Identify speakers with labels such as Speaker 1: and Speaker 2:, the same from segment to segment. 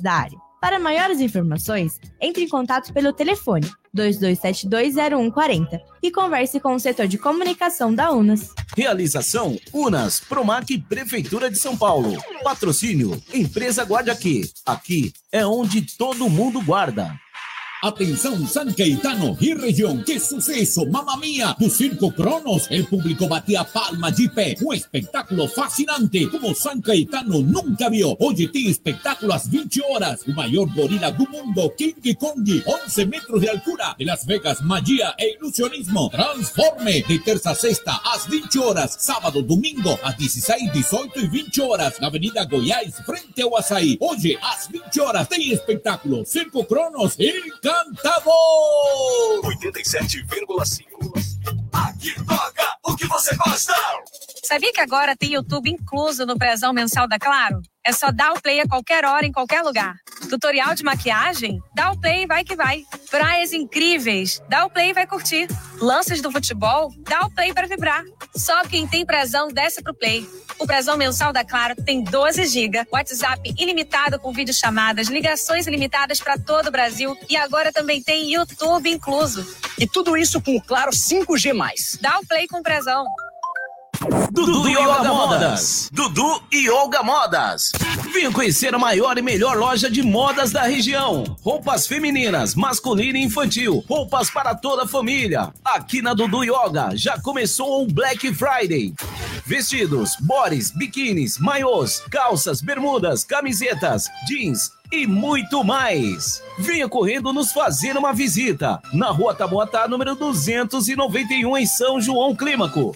Speaker 1: da área. Para maiores informações, entre em contato pelo telefone 22720140 e converse com o setor de comunicação da Unas.
Speaker 2: Realização Unas, Promac Prefeitura de São Paulo. Patrocínio Empresa Guarda Aqui. Aqui é onde todo mundo guarda.
Speaker 3: Atenção San Caetano y región, qué suceso, mamá mía, tu circo Cronos, el público batía palma de pé, un espectáculo fascinante como San Caetano nunca vio. Oye, ti espectáculo às 20 horas, o mayor gorila do mundo, King Kong, 11 metros de altura, de Las Vegas, magia e ilusionismo, transforme, de terça a sexta às 20 horas, sábado, domingo, às 16, 18 e 20 horas, Avenida Goiás, frente ao Açaí. Hoje, às 20 horas, tem espetáculo, Circo Cronos, Encantador! 87,5.
Speaker 4: Aqui toca o que você gosta!
Speaker 5: Sabia que agora tem YouTube incluso no prezão mensal da Claro? É só dar o play a qualquer hora, em qualquer lugar. Tutorial de maquiagem? Dá o play e vai que vai. Praias incríveis? Dá o play e vai curtir. Lances do futebol? Dá o play para vibrar. Só quem tem prezão desce pro play. O prezão mensal da Claro tem 12 GB, WhatsApp ilimitado com videochamadas, ligações ilimitadas para todo o Brasil e agora também tem YouTube incluso.
Speaker 6: E tudo isso com o Claro 5G+.
Speaker 5: Dá o play com prezão.
Speaker 2: Dudu e Olga Modas. Dudu e Olga Modas. Venha conhecer a maior e melhor loja de modas da região. Roupas femininas, masculina e infantil. Roupas para toda a família. Aqui na Dudu e Olga já começou o Black Friday. Vestidos, bores, biquínis, maiôs, calças, bermudas, camisetas, jeans e muito mais. Venha correndo nos fazer uma visita na Rua Taboatá, número 291, em São João Clímaco.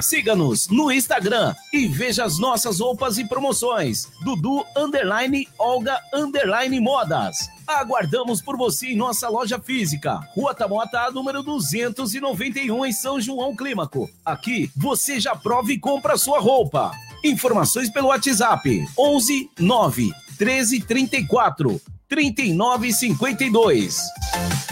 Speaker 2: Siga-nos no Instagram e veja as nossas roupas e promoções. Dudu Underline Olga Underline Modas. Aguardamos por você em nossa loja física, Rua Tamoatá, número 291, em São João Clímaco. Aqui você já prova e compra sua roupa. Informações pelo WhatsApp 11 9 1334 3952.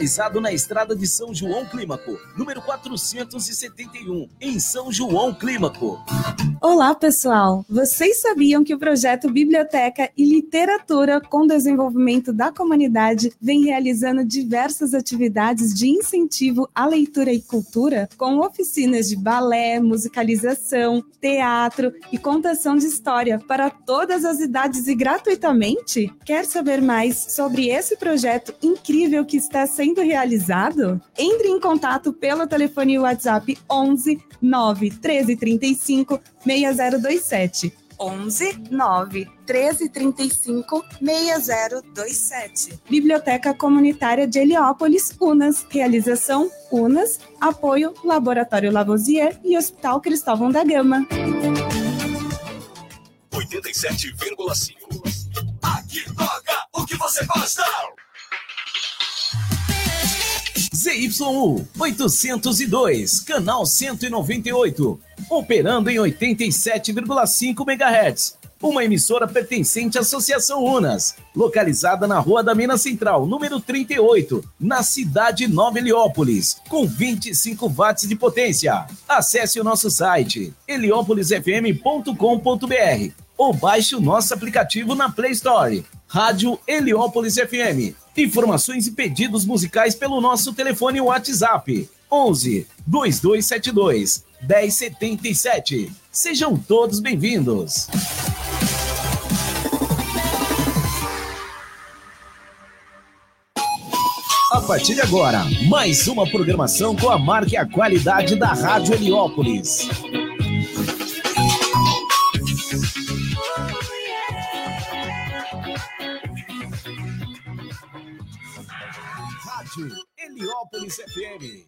Speaker 2: localizado na estrada de São João Clímaco, número 471, em São João Clímaco.
Speaker 7: Olá, pessoal! Vocês sabiam que o projeto Biblioteca e Literatura com Desenvolvimento da Comunidade vem realizando diversas atividades de incentivo à leitura e cultura, com oficinas de balé, musicalização, teatro e contação de história para todas as idades e gratuitamente? Quer saber mais sobre esse projeto incrível que está sendo sendo realizado? Entre em contato pelo telefone WhatsApp 11 9 13 35 6027. 11 9 13 35 6027. Biblioteca Comunitária de Heliópolis, UNAS. Realização UNAS. Apoio Laboratório Lavoisier e Hospital Cristóvão da Gama.
Speaker 4: 87,5. Aqui toca o que você gosta.
Speaker 2: ZYU 802, canal 198, operando em 87,5 MHz. Uma emissora pertencente à Associação Unas, localizada na Rua da Minas Central, número 38, na cidade de Nova Heliópolis, com 25 watts de potência. Acesse o nosso site heliópolisfm.com.br ou baixe o nosso aplicativo na Play Store. Rádio Heliópolis FM. Informações e pedidos musicais pelo nosso telefone WhatsApp 11 2272 1077. Sejam todos bem-vindos. A partir de agora, mais uma programação com a marca e a qualidade da Rádio Heliópolis. Heliópolis FM.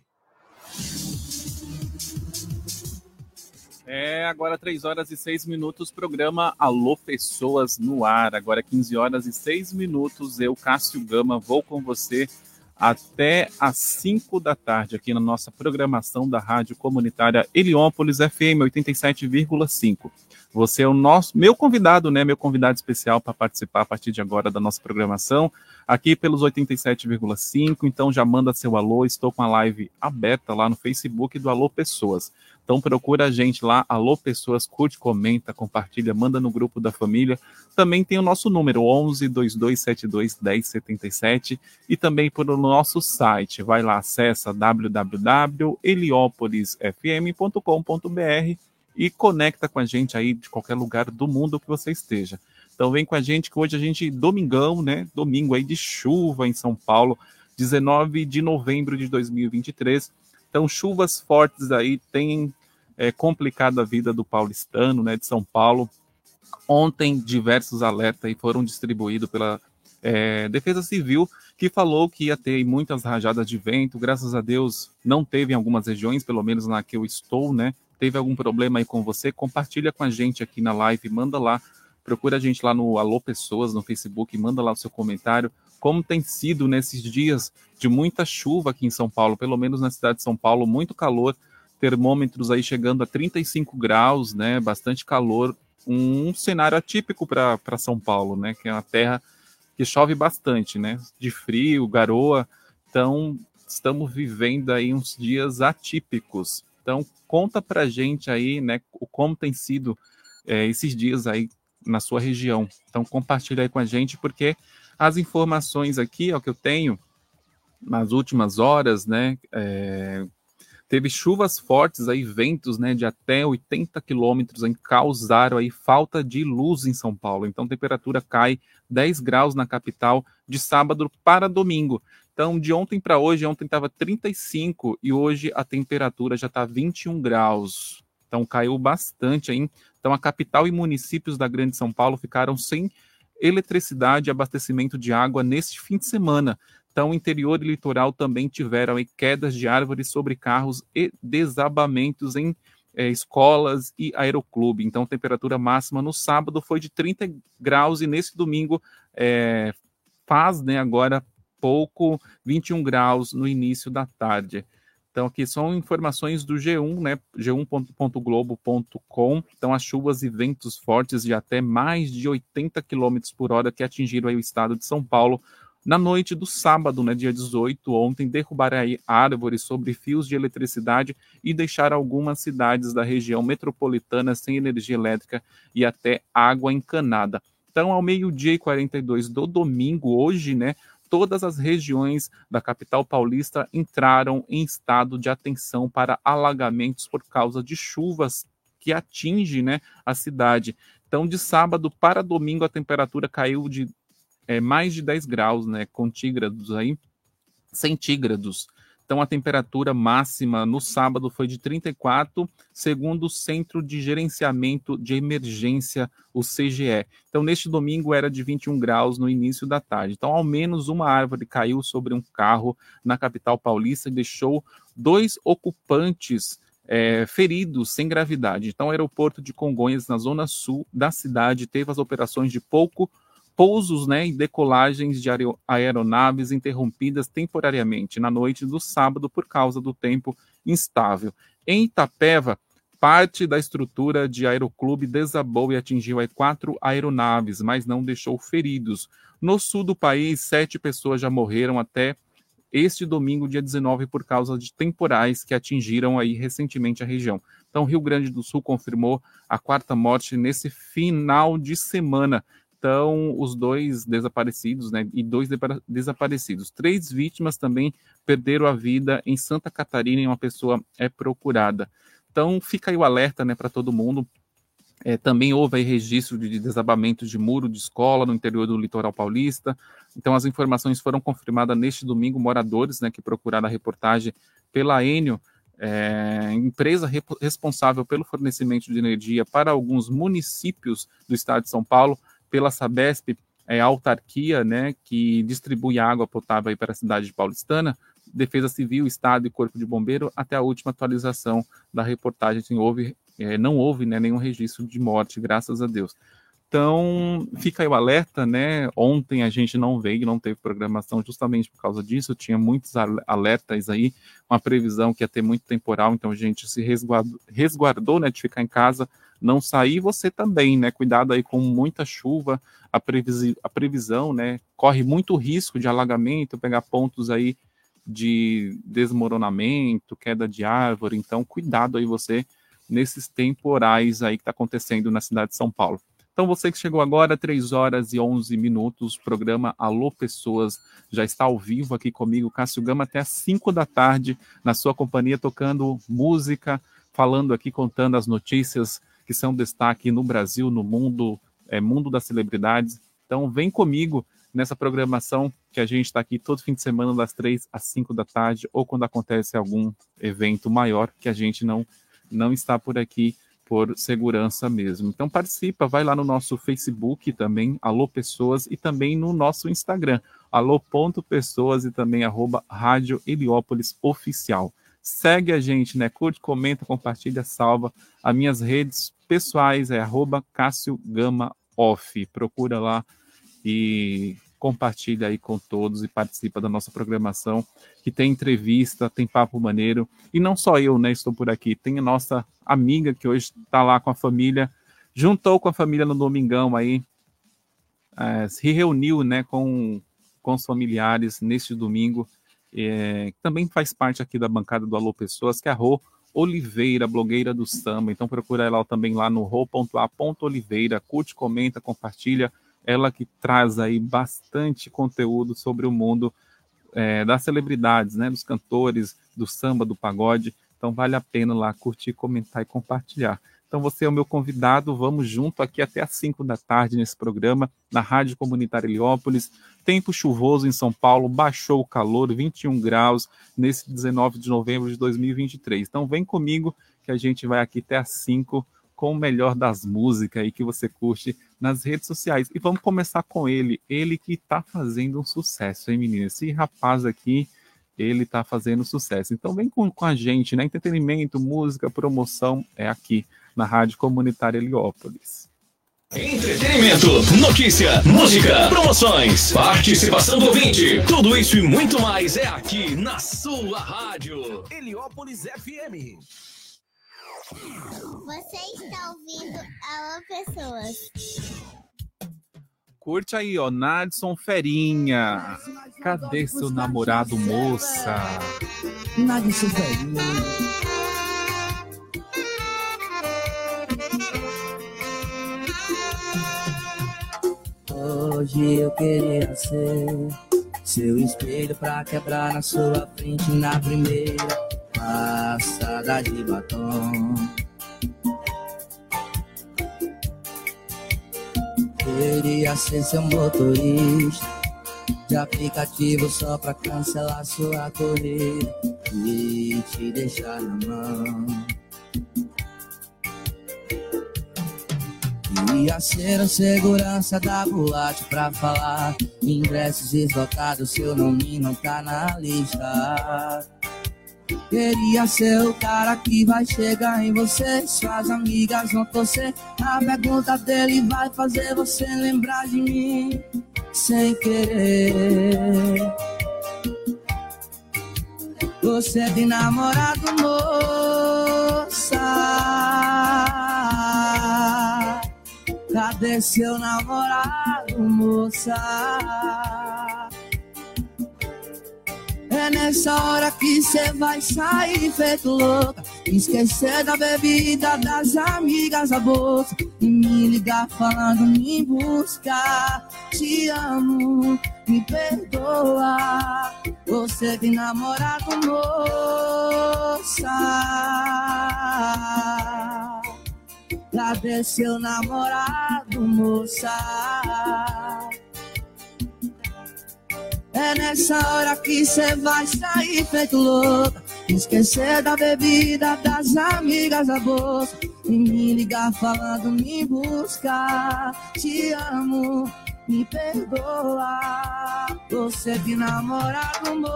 Speaker 8: É, agora 3 horas e 6 minutos, programa Alô Pessoas no ar. Agora 15 horas e 6 minutos, eu, Cássio Gama, vou com você até às 5 da tarde aqui na nossa programação da Rádio Comunitária Heliópolis FM 87,5. Você é o nosso, meu convidado, né? Meu convidado especial para participar a partir de agora da nossa programação, aqui pelos 87,5. Então já manda seu alô. Estou com a live aberta lá no Facebook do Alô Pessoas. Então procura a gente lá, Alô Pessoas, curte, comenta, compartilha, manda no grupo da família. Também tem o nosso número 11 2272 1077 e também por o nosso site. Vai lá, acessa www.heliopolisfm.com.br e conecta com a gente aí de qualquer lugar do mundo que você esteja. Então vem com a gente que hoje a gente domingão, né? Domingo aí de chuva em São Paulo, 19 de novembro de 2023 então, chuvas fortes aí têm é, complicado a vida do paulistano, né, de São Paulo. Ontem, diversos alertas aí foram distribuídos pela é, Defesa Civil, que falou que ia ter muitas rajadas de vento. Graças a Deus, não teve em algumas regiões, pelo menos na que eu estou, né? Teve algum problema aí com você? Compartilha com a gente aqui na live, manda lá, procura a gente lá no Alô Pessoas, no Facebook, manda lá o seu comentário como tem sido nesses dias de muita chuva aqui em São Paulo, pelo menos na cidade de São Paulo, muito calor, termômetros aí chegando a 35 graus, né? Bastante calor, um cenário atípico para São Paulo, né? Que é uma terra que chove bastante, né? De frio, garoa. Então, estamos vivendo aí uns dias atípicos. Então, conta pra gente aí, né, como tem sido é, esses dias aí na sua região. Então, compartilha aí com a gente, porque as informações aqui, ó, que eu tenho nas últimas horas, né? É, teve chuvas fortes aí, ventos, né, de até 80 quilômetros, em causaram aí falta de luz em São Paulo. Então, temperatura cai 10 graus na capital de sábado para domingo. Então, de ontem para hoje, ontem estava 35 e hoje a temperatura já está 21 graus. Então, caiu bastante aí. Então, a capital e municípios da Grande São Paulo ficaram sem eletricidade e abastecimento de água neste fim de semana. Então, interior e litoral também tiveram aí, quedas de árvores sobre carros e desabamentos em é, escolas e aeroclube. Então, temperatura máxima no sábado foi de 30 graus e nesse domingo é, faz né, agora pouco 21 graus no início da tarde. Então, aqui são informações do G1, né? G1.globo.com. Então, as chuvas e ventos fortes de até mais de 80 km por hora que atingiram aí o estado de São Paulo na noite do sábado, né, dia 18, ontem, derrubaram aí árvores sobre fios de eletricidade e deixaram algumas cidades da região metropolitana sem energia elétrica e até água encanada. Então, ao meio-dia e 42 do domingo, hoje, né, todas as regiões da capital paulista entraram em estado de atenção para alagamentos por causa de chuvas que atinge né, a cidade. Então, de sábado para domingo, a temperatura caiu de é, mais de 10 graus, né, contígrados aí, centígrados. Então, a temperatura máxima no sábado foi de 34, segundo o Centro de Gerenciamento de Emergência, o CGE. Então, neste domingo era de 21 graus no início da tarde. Então, ao menos uma árvore caiu sobre um carro na capital paulista e deixou dois ocupantes é, feridos sem gravidade. Então, o aeroporto de Congonhas, na zona sul da cidade, teve as operações de pouco pousos né, e decolagens de aeronaves interrompidas temporariamente na noite do sábado por causa do tempo instável. Em Itapeva, parte da estrutura de aeroclube desabou e atingiu quatro aeronaves, mas não deixou feridos. No sul do país, sete pessoas já morreram até este domingo, dia 19, por causa de temporais que atingiram aí recentemente a região. Então, Rio Grande do Sul confirmou a quarta morte nesse final de semana estão os dois desaparecidos, né? E dois desaparecidos. Três vítimas também perderam a vida em Santa Catarina e uma pessoa é procurada. Então fica aí o alerta, né, para todo mundo. É, também houve aí registro de desabamento de muro de escola no interior do litoral paulista. Então as informações foram confirmadas neste domingo. Moradores, né, que procuraram a reportagem pela Enio, é, empresa responsável pelo fornecimento de energia para alguns municípios do estado de São Paulo, pela Sabesp, é a autarquia né, que distribui água potável para a cidade de Paulistana, Defesa Civil, Estado e Corpo de Bombeiro, até a última atualização da reportagem, assim, houve é, não houve né, nenhum registro de morte, graças a Deus. Então, fica aí o alerta, né? Ontem a gente não veio, não teve programação justamente por causa disso. Tinha muitos alertas aí, uma previsão que ia ter muito temporal, então a gente se resguardou, resguardou né, de ficar em casa, não sair. Você também, né? Cuidado aí com muita chuva, a, a previsão, né? Corre muito risco de alagamento, pegar pontos aí de desmoronamento, queda de árvore. Então, cuidado aí você nesses temporais aí que está acontecendo na cidade de São Paulo. Então, você que chegou agora, 3 horas e 11 minutos, programa Alô Pessoas já está ao vivo aqui comigo, Cássio Gama, até às 5 da tarde, na sua companhia, tocando música, falando aqui, contando as notícias que são destaque no Brasil, no mundo, é, mundo das celebridades. Então, vem comigo nessa programação que a gente está aqui todo fim de semana, das 3 às 5 da tarde, ou quando acontece algum evento maior que a gente não, não está por aqui por segurança mesmo. Então participa, vai lá no nosso Facebook também, Alô Pessoas, e também no nosso Instagram, alô.pessoas e também arroba Rádio Heliópolis Oficial. Segue a gente, né? Curte, comenta, compartilha, salva. As minhas redes pessoais é arroba Cássio Gama Off. Procura lá e compartilha aí com todos e participa da nossa programação, que tem entrevista, tem papo maneiro. E não só eu, né, estou por aqui, tem a nossa amiga que hoje está lá com a família, juntou com a família no domingão aí, é, se reuniu, né, com, com os familiares neste domingo, é, também faz parte aqui da bancada do Alô Pessoas, que é a Rô Oliveira, blogueira do samba. Então procura ela também lá no ro.a.oliveira, curte, comenta, compartilha, ela que traz aí bastante conteúdo sobre o mundo é, das celebridades, né, dos cantores, do samba, do pagode. Então vale a pena lá curtir, comentar e compartilhar. Então você é o meu convidado, vamos junto aqui até às 5 da tarde nesse programa, na Rádio Comunitária Heliópolis. Tempo chuvoso em São Paulo, baixou o calor, 21 graus, nesse 19 de novembro de 2023. Então vem comigo que a gente vai aqui até às 5 com o melhor das músicas aí que você curte nas redes sociais. E vamos começar com ele, ele que está fazendo um sucesso, hein, menina? Esse rapaz aqui, ele está fazendo sucesso. Então vem com, com a gente, né? Entretenimento, música, promoção, é aqui na Rádio Comunitária Heliópolis.
Speaker 2: Entretenimento, notícia, música, promoções, participação do ouvinte, tudo isso e muito mais é aqui na sua rádio. Heliópolis FM.
Speaker 9: Você está ouvindo Alô Pessoas.
Speaker 8: Curte aí, ó, Nadson Ferinha. Cadê seu namorado, moça?
Speaker 10: Nadson Ferinha. Hoje eu queria ser seu espelho pra quebrar na sua frente na primeira passada de batom. Queria ser seu motorista de aplicativo só pra cancelar sua corrida e te deixar na mão. Queria ser o segurança da boate pra falar ingressos esgotados, seu nome não tá na lista. Queria ser o cara que vai chegar em você. Suas amigas vão torcer. A pergunta dele vai fazer você lembrar de mim sem querer. Você é de namorado, moça. Cadê seu namorado, moça? É nessa hora que cê vai sair feito louca. Esquecer da bebida, das amigas, a bolsa. E me ligar falando me buscar. Te amo, me perdoa. Você tem namorado, moça. Cadê seu namorado, moça? É nessa hora que cê vai sair feito louca. Esquecer da bebida, das amigas, da bolsa. E me ligar falando, me buscar. Te amo, me perdoa. Você de namorado, moça.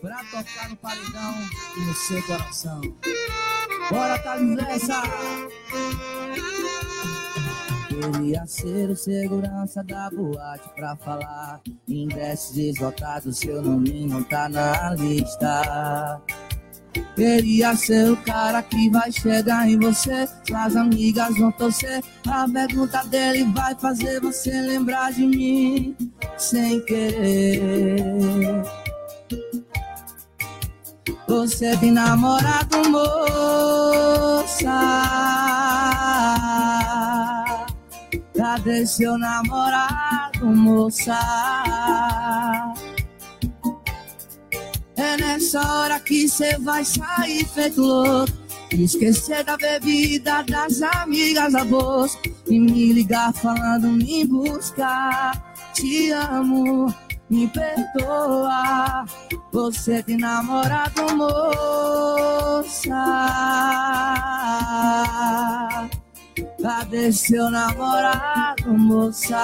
Speaker 10: Pra tocar no paredão e no seu coração. Bora, Thales Queria ser o segurança da boate pra falar. Ingressos esgotados, seu nome não tá na lista. Queria ser o cara que vai chegar em você. Suas amigas vão torcer. A pergunta dele vai fazer você lembrar de mim sem querer. Você tem namorado, moça? Cadê seu namorado, moça? É nessa hora que cê vai sair feito louco. Esquecer da bebida, das amigas da bolsa. E me ligar falando, me buscar. Te amo, me perdoa. Você tem namorado, moça. Cadê seu namorado, moça?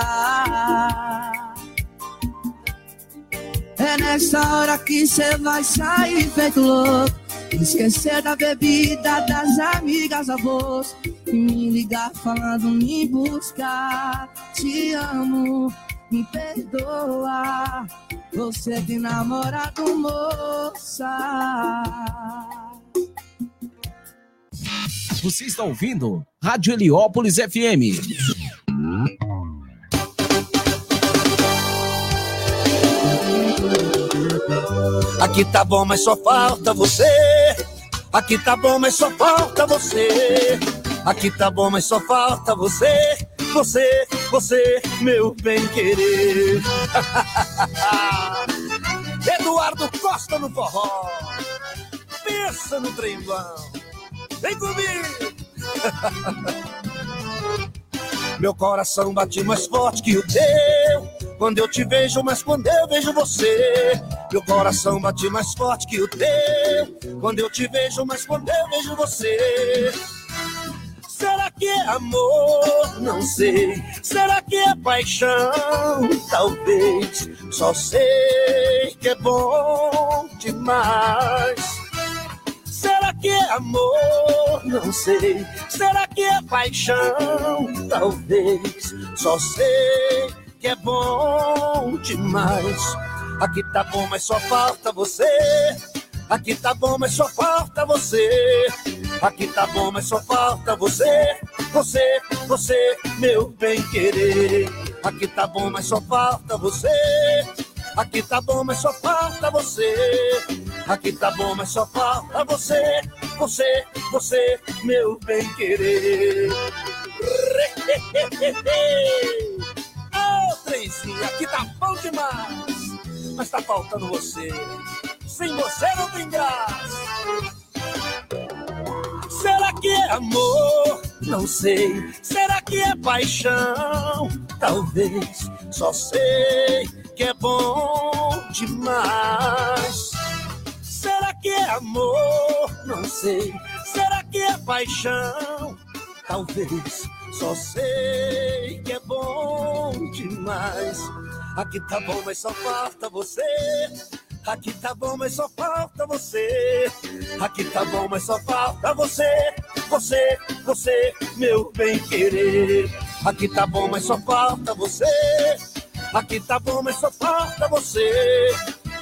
Speaker 10: É nessa hora que cê vai sair feito louco. Esquecer da bebida, das amigas, avós. E me ligar falando, me buscar. Te amo, me perdoa. Você tem namorado, moça.
Speaker 2: Você está ouvindo Rádio Heliópolis FM.
Speaker 11: Aqui tá bom, mas só falta você. Aqui tá bom, mas só falta você. Aqui tá bom, mas só falta você. Você, você, meu bem querer. Eduardo Costa no forró. Pensa no trem. Vem comigo. Meu coração bate mais forte que o teu. Quando eu te vejo, mas quando eu vejo você. Meu coração bate mais forte que o teu. Quando eu te vejo, mas quando eu vejo você. Será que é amor? Não sei. Será que é paixão? Talvez. Só sei que é bom demais. Que é amor? Não sei. Será que é paixão? Talvez. Só sei que é bom demais. Aqui tá bom, mas só falta você. Aqui tá bom, mas só falta você. Aqui tá bom, mas só falta você. Você, você, meu bem querer. Aqui tá bom, mas só falta você. Aqui tá bom, mas só falta você. Aqui tá bom, mas só falta você. Você, você, meu bem querer. Oh, trenzinho, aqui tá bom demais. Mas tá faltando você. Sem você não tem graça. Será que é amor? Não sei. Será que é paixão? Talvez. Só sei que é bom demais. Será que é amor? Não sei. Será que é paixão? Talvez. Só sei que é bom demais. Aqui tá bom, mas só falta você. Aqui tá bom, mas só falta você. Aqui tá bom, mas só falta você. Você, você, meu bem querer. Aqui tá bom, mas só falta você. Aqui tá bom, mas só falta você.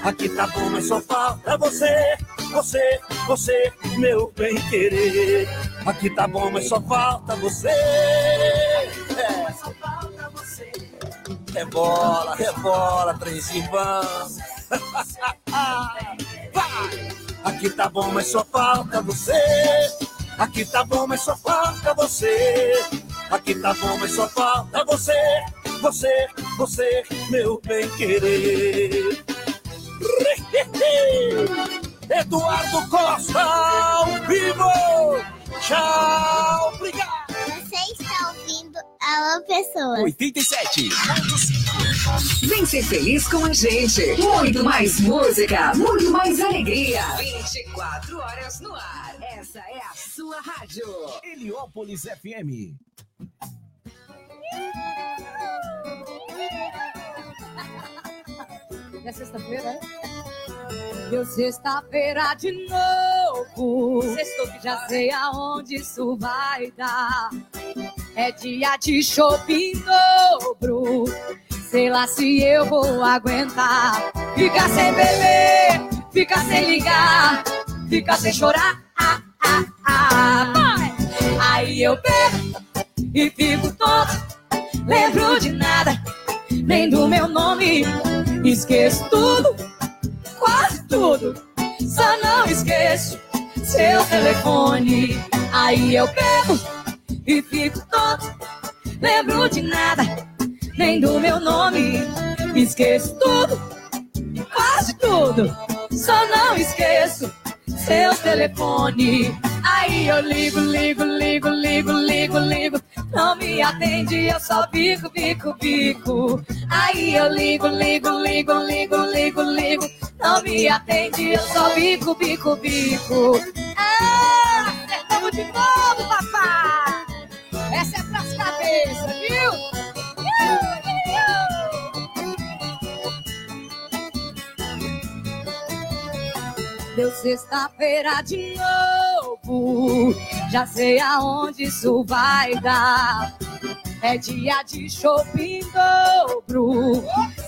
Speaker 11: Aqui tá bom, mas só falta você. Você, você, meu bem querer. Aqui tá bom, mas só falta você. É. Rebola, rebola, trenzinho vamos. Aqui tá bom, mas só falta você. Aqui tá bom, mas só falta você. Aqui tá bom, mas só falta você. Você, você, meu bem querer. Eduardo Costa ao vivo. Tchau, obrigado.
Speaker 9: Você está ouvindo Alô Pessoas.
Speaker 2: 87.
Speaker 12: Vem ser feliz com a gente. Muito mais música, muito mais alegria. 24 horas no ar. Essa é a sua rádio.
Speaker 2: Heliópolis FM.
Speaker 13: É sexta-feira, é? Deu sexta-feira de novo. Sextou que já sei aonde isso vai dar. É dia de shopping dobro. Sei lá se eu vou aguentar. Fica sem beber, fica sem ligar, fica sem chorar. Ah, ah, ah. Aí eu bebo e fico tonto. Lembro de nada, nem do meu nome. Esqueço tudo, quase tudo. Só não esqueço seu telefone. Aí eu bebo e fico tonto. Lembro de nada, nem do meu nome. Esqueço tudo, quase tudo. Só não esqueço seu telefone. Aí eu ligo, ligo, ligo, ligo, ligo, ligo. Não me atende, eu só bico, bico, bico. Aí eu ligo, ligo, ligo, ligo, ligo, ligo. Não me atende, eu só bico, bico, bico. Ah, acertamos de novo, papai. Essa é pras cabeças, viu? Deu sexta-feira de novo. Já sei aonde isso vai dar. É dia de shopping dobro.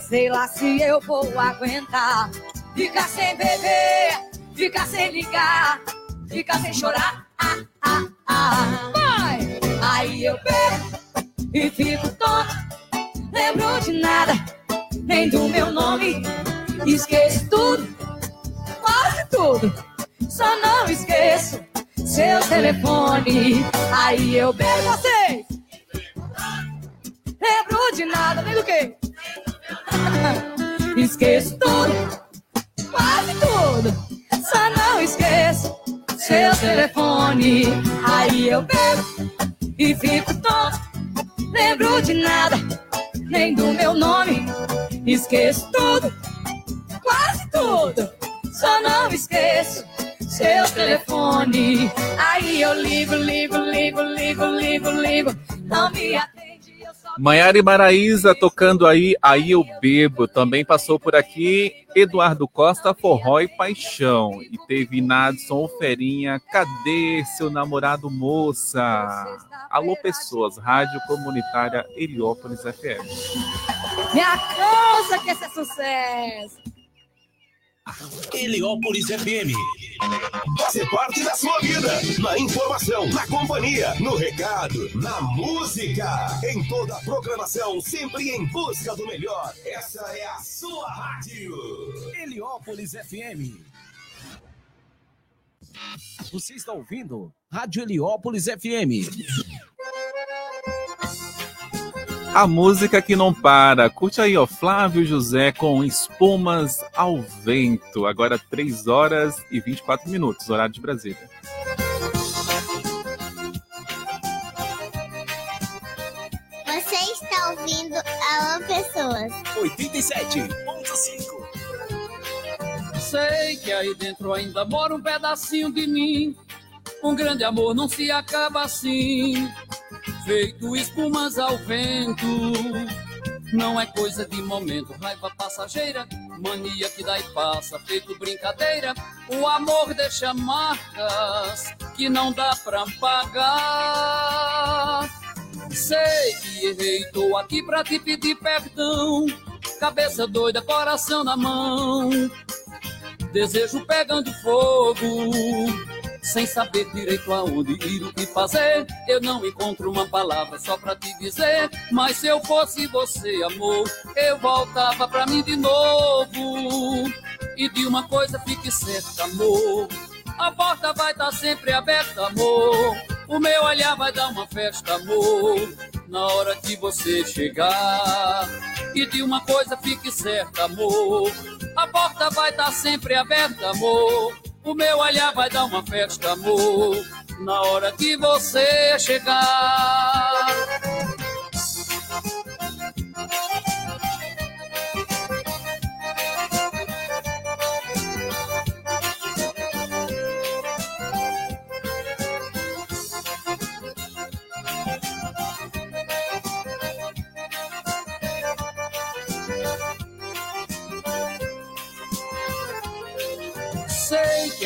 Speaker 13: Sei lá se eu vou aguentar. Fica sem beber, fica sem ligar, fica sem chorar. Ah, ah, ah. Vai! Aí eu bebo e fico tonto. Lembro de nada, nem do meu nome. Esqueço tudo quase tudo. Só não esqueço seu telefone. Aí eu beijo vocês. Lembro de nada, nem do que. Esqueço tudo, quase tudo. Só não esqueço seu telefone. Aí eu bebo e fico tonto. Lembro de nada, nem do meu nome. Esqueço tudo, quase tudo. Só não esqueço seu telefone. Aí eu ligo, ligo, ligo, ligo, ligo, ligo. Não me atende.
Speaker 8: Maiara e Maraísa tocando aí, aí eu bebo. Também passou por aqui Eduardo Costa, Forró e Paixão. E teve Nadson Oferinha, cadê seu namorado moça? Alô pessoas, Rádio Comunitária Heliópolis FM.
Speaker 13: Minha causa que esse é sucesso.
Speaker 4: Heliópolis FM. Fazer parte da sua vida. Na informação, na companhia, no recado, na música. Em toda a programação, sempre em busca do melhor. Essa é a sua rádio.
Speaker 2: Heliópolis FM. Você está ouvindo Rádio Heliópolis FM.
Speaker 8: A música que não para. Curte aí, ó, Flávio José com Espumas ao Vento. Agora 3 horas e 24 minutos, horário de Brasília.
Speaker 9: Você está ouvindo Alô Pessoas.
Speaker 2: 87.5.
Speaker 14: Sei que aí dentro ainda mora um pedacinho de mim. Um grande amor não se acaba assim, feito espumas ao vento. Não é coisa de momento, raiva passageira, mania que dá e passa, feito brincadeira. O amor deixa marcas que não dá pra pagar. Sei que errei, tô aqui pra te pedir perdão. Cabeça doida, coração na mão. Desejo pegando fogo, sem saber direito aonde ir, o que fazer. Eu não encontro uma palavra só pra te dizer. Mas se eu fosse você, amor, eu voltava pra mim de novo. E de uma coisa fique certa, amor. A porta vai estar sempre aberta, amor. O meu olhar vai dar uma festa, amor. Na hora que você chegar. E de uma coisa fique certa, amor. A porta vai estar sempre aberta, amor. O meu olhar vai dar uma festa, amor. Na hora que você chegar.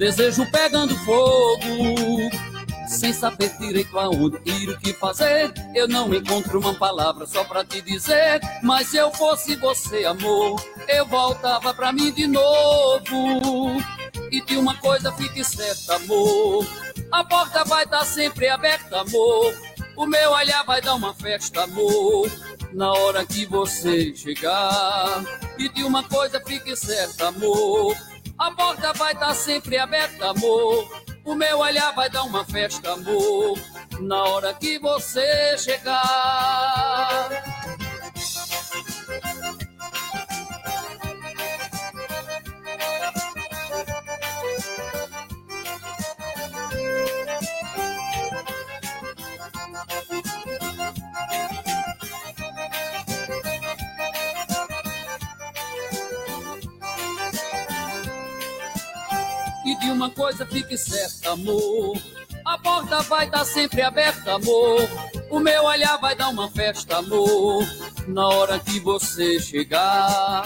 Speaker 14: Desejo pegando fogo sem saber direito aonde ir, o que fazer. Eu não encontro uma palavra só pra te dizer. Mas se eu fosse você, amor, eu voltava pra mim de novo. E de uma coisa fique certa, amor. A porta vai estar tá sempre aberta, amor. O meu olhar vai dar uma festa, amor. Na hora que você chegar. E de uma coisa fique certa, amor. A porta vai estar tá sempre aberta, amor. O meu olhar vai dar uma festa, amor, na hora que você chegar. De uma coisa fique certa, amor. A porta vai estar tá sempre aberta, amor. O meu olhar vai dar uma festa, amor. Na hora que você chegar.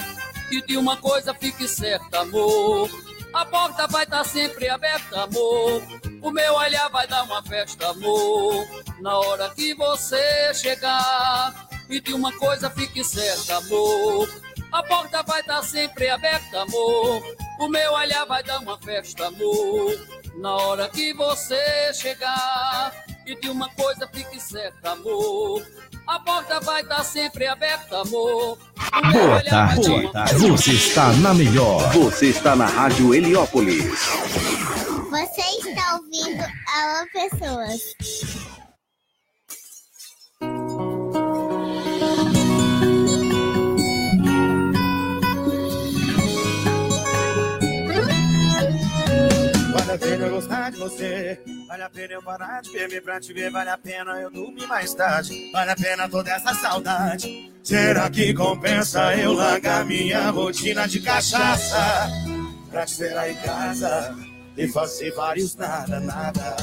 Speaker 14: E de uma coisa fique certa, amor. A porta vai estar tá sempre aberta, amor. O meu olhar vai dar uma festa, amor. Na hora que você chegar. E de uma coisa fique certa, amor. A porta vai estar tá sempre aberta, amor. O meu olhar vai dar uma festa, amor. Na hora que você chegar. E de uma coisa fique certa, amor. A porta vai estar sempre aberta, amor.
Speaker 2: Boa tarde. Boa tarde. Você está na melhor. Você está na Rádio Heliópolis.
Speaker 9: Você está ouvindo Alô Pessoas.
Speaker 15: A pena eu gostar de você. Vale a pena eu parar de beber pra te ver. Vale a pena eu dormir mais tarde. Vale a pena toda essa saudade. Será que compensa eu largar minha rotina de cachaça? Pra te esperar em casa e fazer vários nada, nada.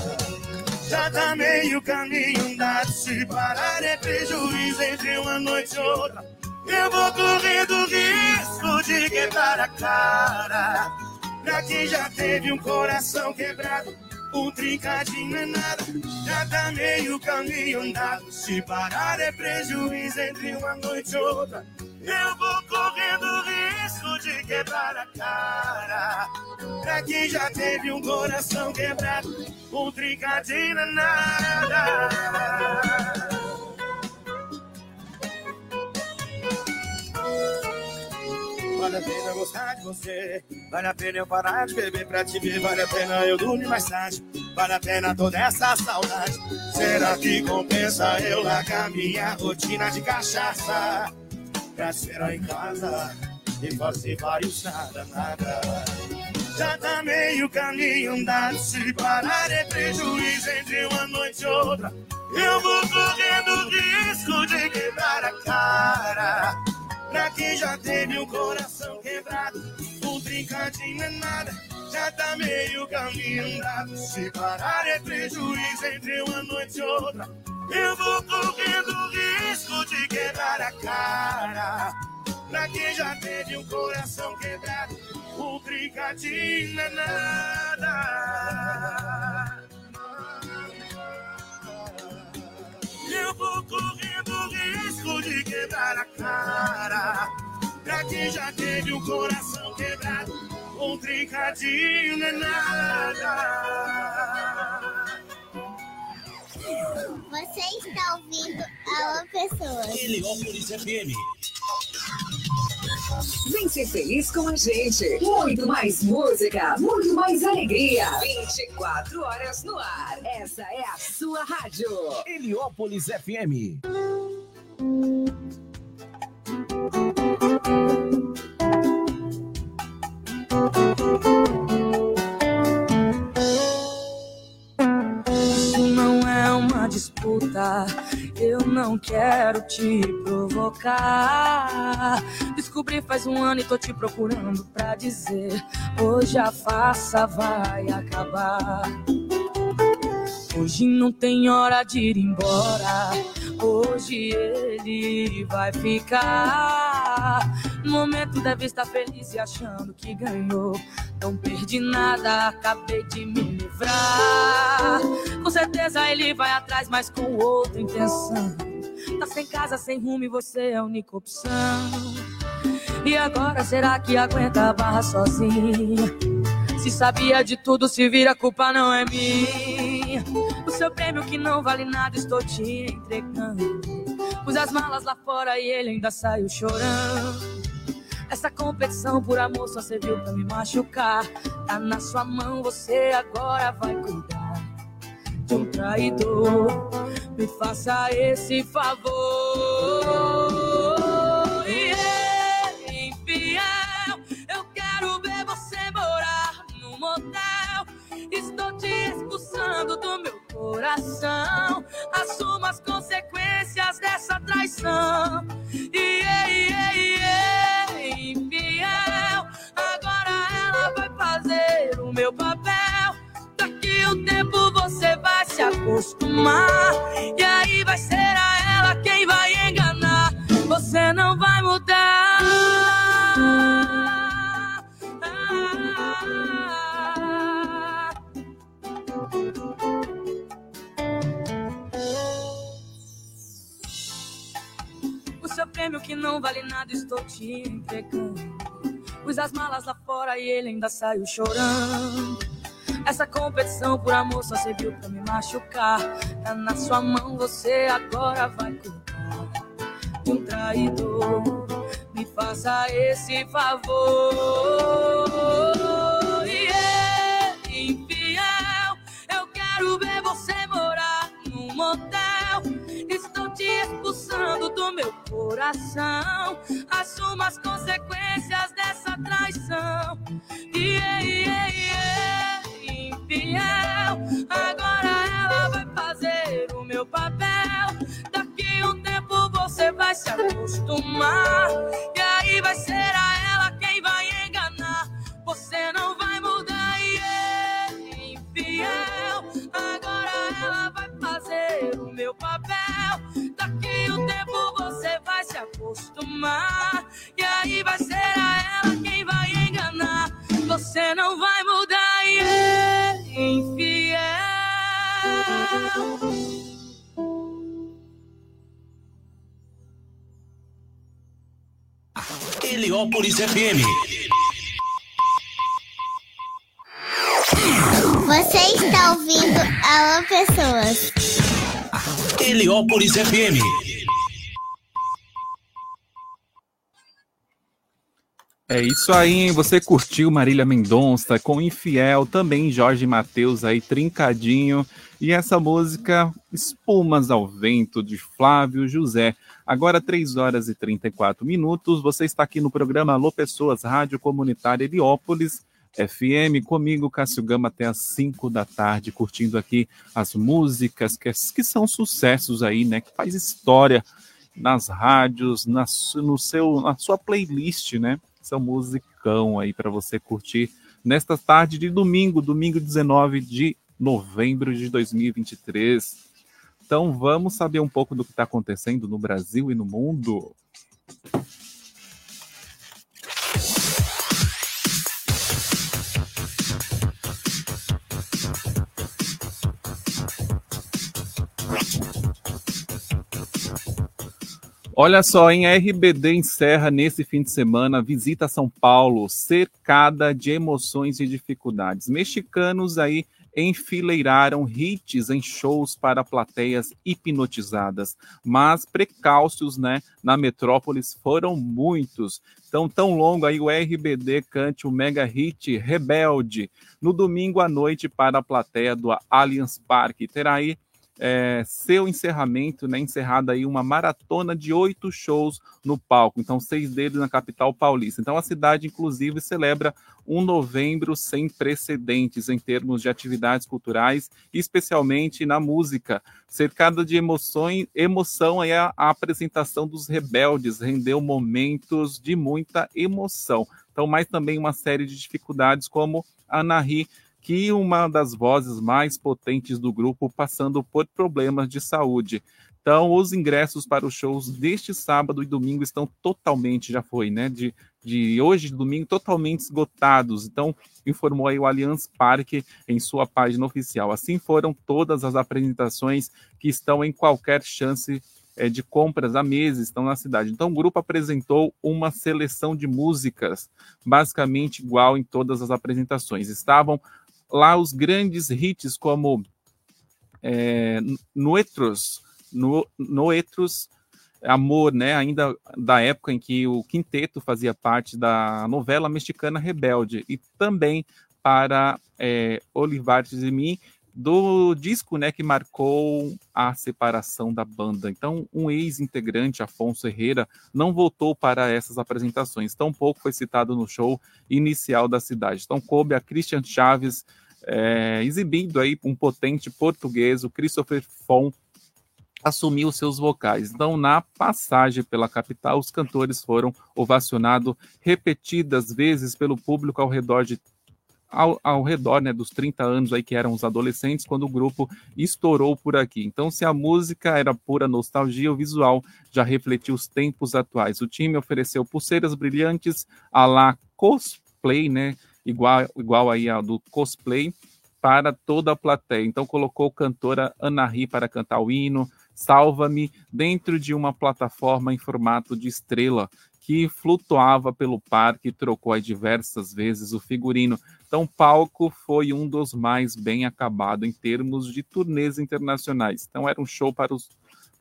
Speaker 15: Já tá meio caminho andado. Se parar é prejuízo entre uma noite e outra. Eu vou correndo risco de quebrar a cara. Pra quem já teve um coração quebrado, um trincadinho é nada, já tá meio caminho andado. Se parar é prejuízo entre uma noite e outra. Eu vou correndo risco de quebrar a cara. Pra quem já teve um coração quebrado, um trincadinho é nada. Vale a pena gostar de você. Vale a pena eu parar de beber pra te ver. Vale a pena eu dormir mais tarde. Vale a pena toda essa saudade. Será que compensa eu largar minha rotina de cachaça? Pra esperar em casa e fazer vários nada, nada. Já tá meio caminho andado. Se parar é prejuízo entre uma noite e outra. Eu vou correndo risco de quebrar a cara. Pra quem já teve um coração quebrado, um trincadinho é nada, já tá meio caminho andado. Se parar é prejuízo entre uma noite e outra. Eu vou correndo risco de quebrar a cara. Pra quem já teve um coração quebrado, um trincadinho é nada. Eu vou correndo risco de quebrar a cara. Pra quem já teve o coração quebrado, um trincadinho não é nada.
Speaker 9: Você está ouvindo Alô Pessoas.
Speaker 2: Heliópolis FM.
Speaker 12: Vem ser feliz com a gente. Muito mais música, muito mais alegria. 24 horas no ar. Essa é a sua rádio.
Speaker 2: Heliópolis FM.
Speaker 13: Isso não é uma disputa, eu não quero te provocar. Descobri faz um ano e tô te procurando pra dizer: hoje a farsa vai acabar. Hoje não tem hora de ir embora. Hoje ele vai ficar. No momento deve estar feliz e achando que ganhou. Não perdi nada, acabei de me livrar. Com certeza ele vai atrás, mas com outra intenção. Tá sem casa, sem rumo e você é a única opção. E agora será que aguenta a barra sozinha? Se sabia de tudo, se vira, a culpa não é minha. O seu prêmio que não vale nada, estou te entregando. Pus as malas lá fora e ele ainda saiu chorando. Essa competição por amor só serviu pra me machucar. Tá na sua mão, você agora vai cuidar de um traidor. Me faça esse favor. Estou te expulsando do meu coração. Assuma as consequências dessa traição. E infiel. Agora ela vai fazer o meu papel. Daqui um tempo você vai se acostumar. E aí vai ser a ela quem vai enganar. Você não vai mudar. Prêmio que não vale nada, estou te entregando. Pus as malas lá fora e ele ainda saiu chorando. Essa competição por amor só serviu pra me machucar. Tá na sua mão, você agora vai cuidar de um traidor. Me faça esse favor. E ele, infiel, eu quero ver você morar num motel. Expulsando do meu coração. Assuma as consequências dessa traição. Yeah, yeah, yeah, infiel. Agora ela vai fazer o meu papel. Daqui um tempo você vai se acostumar. E aí vai ser a ela quem vai enganar. Você não vai mudar, yeah, infiel. Agora fazer o meu papel. Daqui um tempo você vai se acostumar. E aí vai ser a ela quem vai enganar. Você não vai mudar, e é infiel.
Speaker 2: Heliópolis FM.
Speaker 9: Você está ouvindo Alô Pessoas.
Speaker 2: Heliópolis FM.
Speaker 8: É isso aí, hein? Você curtiu Marília Mendonça com Infiel, também Jorge Mateus aí, Trincadinho. E essa música, Espumas ao Vento, de Flávio José. Agora, 3 horas e 34 minutos. Você está aqui no programa Alô Pessoas, Rádio Comunitária Heliópolis. FM, comigo, Cássio Gama, até às 5 da tarde, curtindo aqui as músicas que, que são sucessos aí, né? Que faz história nas rádios, na, no seu, na sua playlist, né? São musicão aí para você curtir nesta tarde de domingo, domingo 19 de novembro de 2023. Então vamos saber um pouco do que está acontecendo no Brasil e no mundo. Olha só, em RBD encerra nesse fim de semana visita São Paulo, cercada de emoções e dificuldades. Mexicanos aí enfileiraram hits em shows para plateias hipnotizadas, mas precalços, né, na metrópolis foram muitos. Então, tão longo aí o RBD cante o mega hit Rebelde no domingo à noite para a plateia do Allianz Parque. Terá aí é, seu encerramento, né, encerrada aí uma maratona de oito shows no palco, então seis deles na capital paulista. Então a cidade, inclusive, celebra um novembro sem precedentes em termos de atividades culturais, especialmente na música, cercada de emoções, emoção aí a, a apresentação dos rebeldes rendeu momentos de muita emoção. Então, mais também uma série de dificuldades como a Anahi que uma das vozes mais potentes do grupo passando por problemas de saúde. Então, os ingressos para os shows deste sábado e domingo estão totalmente, já foi, né? De, de hoje, de domingo, totalmente esgotados. Então, informou aí o Allianz Parque em sua página oficial. Assim foram todas as apresentações que estão em qualquer chance é, de compras há meses, estão na cidade. Então, o grupo apresentou uma seleção de músicas, basicamente igual em todas as apresentações. Estavam lá os grandes hits como é, Noetros, no, Noetros Amor, né, ainda da época em que o quinteto fazia parte da novela mexicana Rebelde, e também para é, Olivares de Mim, do disco né, que marcou a separação da banda. Então, um ex-integrante, Afonso Herrera, não voltou para essas apresentações. Tampouco foi citado no show inicial da cidade. Então, coube a Christian Chaves é, exibindo aí um potente português, o Christopher Fon, assumiu seus vocais. Então, na passagem pela capital, os cantores foram ovacionados repetidas vezes pelo público ao redor de ao, ao, redor né, dos 30 anos aí que eram os adolescentes quando o grupo estourou por aqui. Então, se a música era pura nostalgia, o visual já refletiu os tempos atuais. O time ofereceu pulseiras brilhantes a lá cosplay, né? Igual, igual aí ao do cosplay para toda a plateia. Então colocou cantora Anahi para cantar o hino, Salva-me, dentro de uma plataforma em formato de estrela que flutuava pelo parque e trocou diversas vezes o figurino. Então, o palco foi um dos mais bem acabados em termos de turnês internacionais. Então, era um show para os,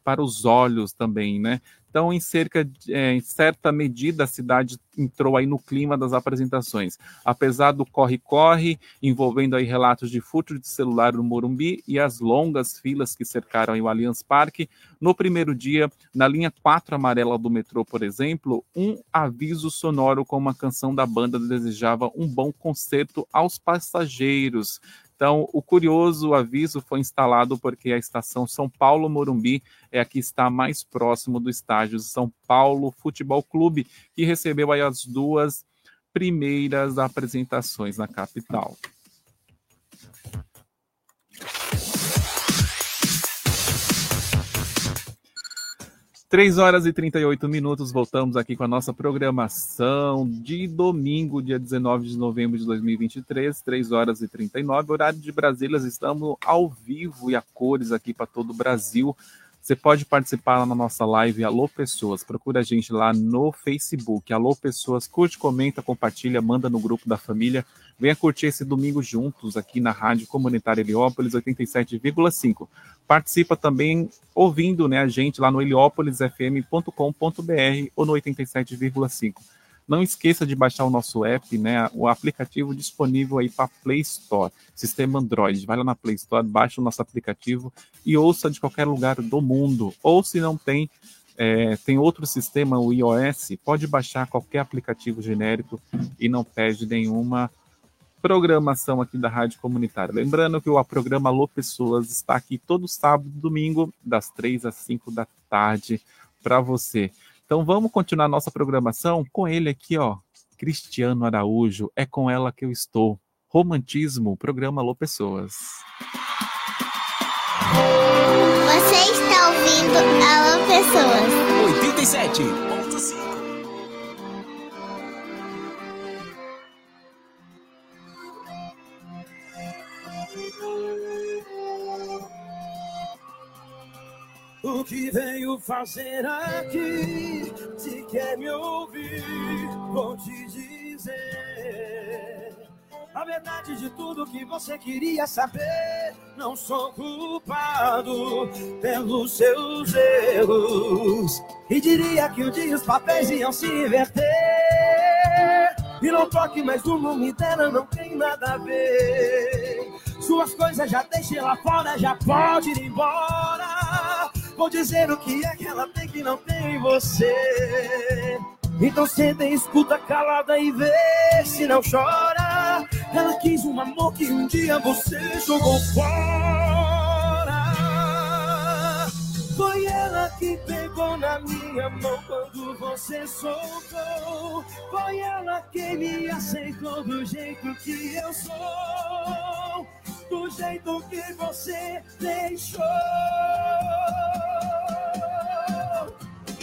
Speaker 8: para os olhos também, né? Então, em cerca de, é, em certa medida, a cidade entrou aí no clima das apresentações. Apesar do corre-corre, envolvendo aí relatos de furto de celular no Morumbi e as longas filas que cercaram o Allianz Parque, no primeiro dia, na linha 4 amarela do metrô, por exemplo, um aviso sonoro com uma canção da banda desejava um bom concerto aos passageiros. Então, o curioso aviso foi instalado porque a estação São Paulo Morumbi é a que está mais próximo do estádio São Paulo Futebol Clube, que recebeu as duas primeiras apresentações na capital. 3 horas e 38 minutos, voltamos aqui com a nossa programação de domingo, dia 19 de novembro de 2023, 3 horas e 39, horário de Brasília, estamos ao vivo e a cores aqui para todo o Brasil. Você pode participar lá na nossa live Alô Pessoas. Procura a gente lá no Facebook. Alô Pessoas, curte, comenta, compartilha, manda no grupo da família. Venha curtir esse domingo juntos aqui na Rádio Comunitária Heliópolis 87,5. Participa também ouvindo né, a gente lá no heliópolisfm.com.br ou no 87,5. Não esqueça de baixar o nosso app, né? O aplicativo disponível aí para Play Store, sistema Android. Vai lá na Play Store, baixa o nosso aplicativo e ouça de qualquer lugar do mundo. Ou se não tem, é, tem outro sistema, o iOS, pode baixar qualquer aplicativo genérico e não perde nenhuma programação aqui da Rádio Comunitária. Lembrando que o programa Alô Pessoas está aqui todo sábado e domingo, das três às cinco da tarde, para você. Então vamos continuar nossa programação com ele aqui, ó. Cristiano Araújo, é com ela que eu estou. Romantismo, programa Alô Pessoas.
Speaker 9: Você está ouvindo Alô Pessoas.
Speaker 2: 87.
Speaker 11: O que veio fazer aqui? Se quer me ouvir, vou te dizer. A verdade de tudo que você queria saber. Não sou culpado pelos seus erros. E diria que um dia os papéis iam se inverter. E não toque mais no nome dela, não tem nada a ver. Suas coisas já deixei lá fora, já pode ir embora. Vou dizer o que é que ela tem que não tem em você. Então senta e escuta calada e vê se não chora. Ela quis um amor que um dia você jogou fora. Foi ela que pegou na minha mão quando você soltou. Foi ela que me aceitou do jeito que eu sou. Do jeito que você deixou.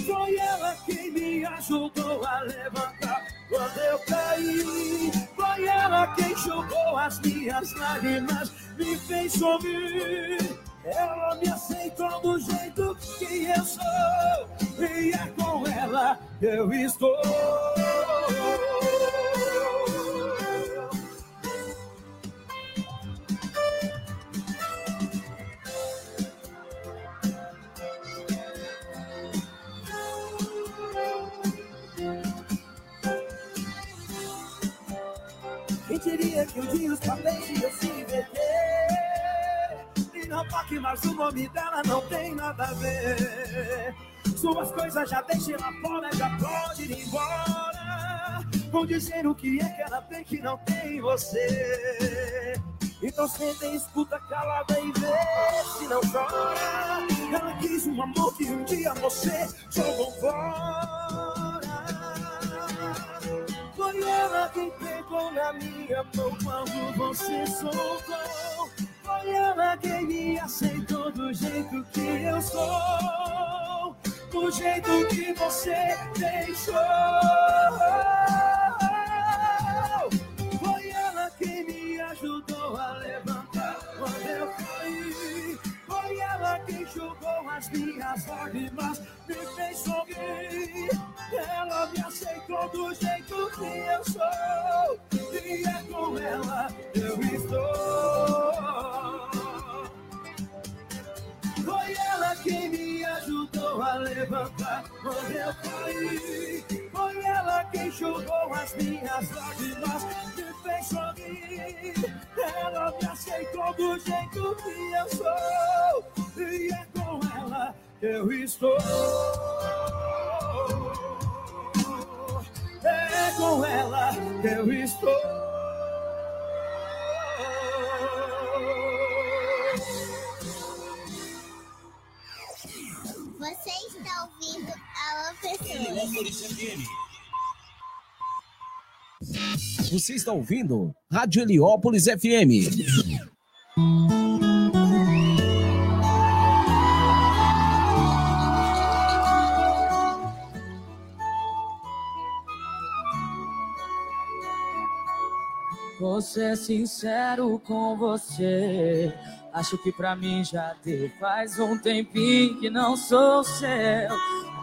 Speaker 11: Foi ela quem me ajudou a levantar quando eu caí. Foi ela quem enxugou as minhas lágrimas, me fez sorrir. Ela me aceitou do jeito que eu sou, e é com ela que eu estou. Diria que um dia os papéis iam se inverter? E não toque mais o nome dela, não tem nada a ver. Suas coisas já deixei lá fora, já pode ir embora. Vão dizer o que é que ela tem que não tem em você. Então senta e escuta calada e vê se não chora. Ela quis um amor que um dia você jogou fora. Foi ela quem pegou na minha mão quando você soltou. Foi ela quem me aceitou do jeito que eu sou. Do jeito que você deixou. Jogou as minhas lágrimas, me fez sorrir. Ela me aceitou do jeito que eu sou. E é com ela eu estou. Foi ela quem me ajudou a levantar quando eu caí. Foi ela quem jogou as minhas lágrimas, me fez sorrir. Ela me aceitou do jeito que eu sou. E é com ela que eu estou. É com ela que eu estou.
Speaker 9: Você está ouvindo
Speaker 2: Você está ouvindo Rádio Heliópolis FM.
Speaker 13: Vou ser sincero com você. Acho que pra mim já deu faz um tempinho que não sou seu.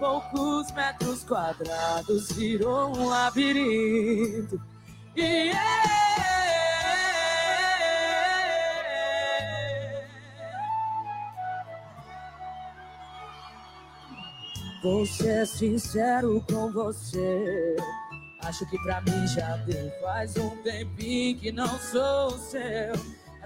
Speaker 13: Poucos metros quadrados virou um labirinto. E Vou ser sincero com você. Acho que pra mim já deu faz um tempinho que não sou seu.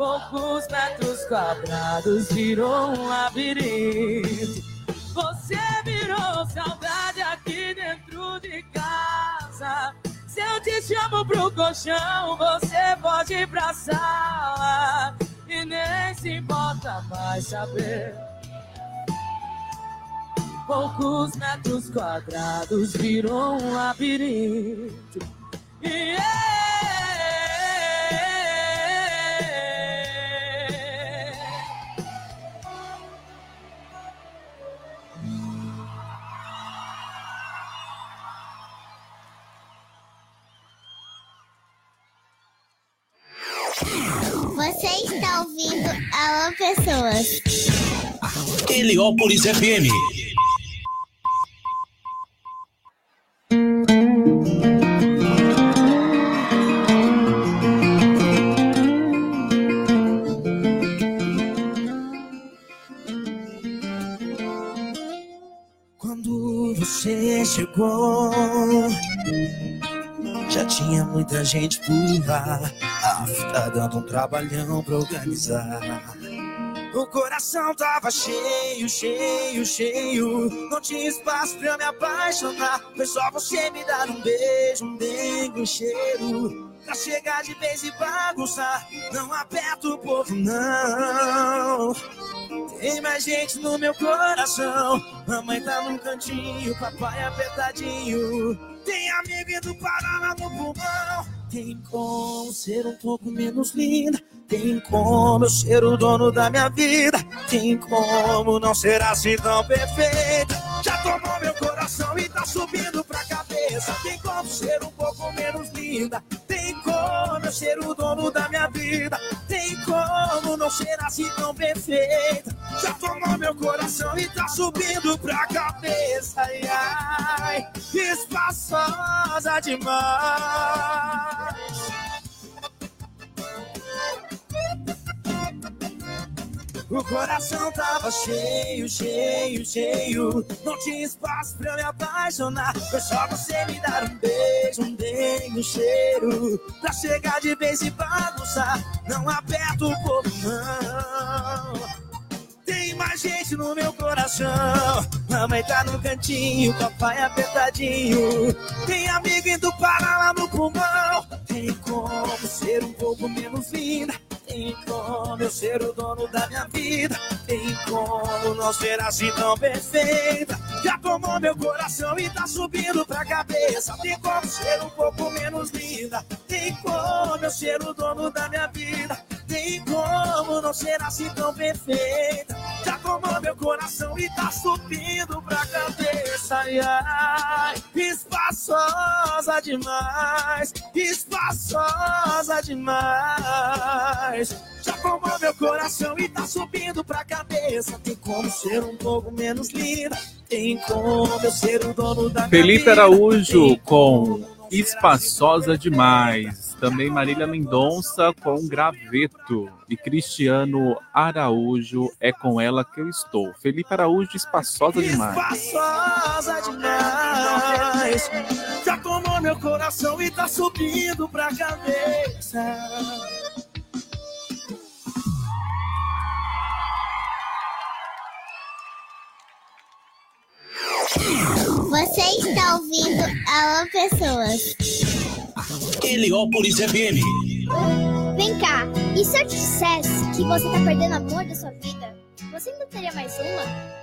Speaker 13: Poucos metros quadrados virou um labirinto. Você virou saudade aqui dentro de casa. Se eu te chamo pro colchão, você pode ir pra sala. E nem se importa mais saber. Poucos metros quadrados virou um labirinto. E
Speaker 9: Você
Speaker 2: Heliópolis FM.
Speaker 11: Quando você chegou, já tinha muita gente por lá. Ah, tá dando um trabalhão pra organizar. O coração tava cheio, cheio, cheio. Não tinha espaço pra eu me apaixonar. Foi só você me dar um beijo, um dengue, um cheiro. Pra chegar de vez e bagunçar. Não aperta o povo, não. Tem mais gente no meu coração. Mamãe tá num cantinho, papai apertadinho. Tem amigo indo parar lá no pulmão. Tem como ser um pouco menos linda. Tem como eu ser o dono da minha vida. Tem como não ser assim tão perfeita. Já tomou meu coração e tá subindo pra cabeça. Tem como ser um pouco menos linda. Tem como eu ser o dono da minha vida. Tem como não ser assim tão perfeita. Já tomou meu coração e tá subindo pra cabeça. Ai, ai, espaçosa demais. O coração tava cheio, cheio, cheio. Não tinha espaço pra eu me apaixonar. Foi só você me dar um beijo, um dengue, um cheiro. Pra chegar de vez e bagunçar. Não aperta o povo, não. Tem mais gente no meu coração. Mamãe tá no cantinho, papai apertadinho. Tem amigo indo parar lá no pulmão. Tem como ser um pouco menos linda. Tem como eu ser o dono da minha vida. Tem como não ser assim tão perfeita. Já tomou meu coração e tá subindo pra cabeça. Tem como ser um pouco menos linda. Tem como eu ser o dono da minha vida. Tem como não ser assim tão perfeita. Já tomou meu coração e tá subindo pra cabeça. Ai, ai, espaçosa demais. Espaçosa demais. Já tomou meu coração e tá subindo pra cabeça. Tem como ser um pouco menos linda. Tem como eu ser o dono da
Speaker 8: Felipe. Araújo com Espaçosa Demais. Também Marília Mendonça com Graveto. E Cristiano Araújo é com ela que eu estou. Felipe Araújo, Espaçosa Demais.
Speaker 11: Espaçosa demais. Já tomou meu coração e tá subindo pra cabeça.
Speaker 9: Você está ouvindo Alô Pessoas.
Speaker 2: Heliópolis FM.
Speaker 16: Vem cá, e se eu te dissesse que você tá perdendo amor da sua vida? Você ainda teria mais uma?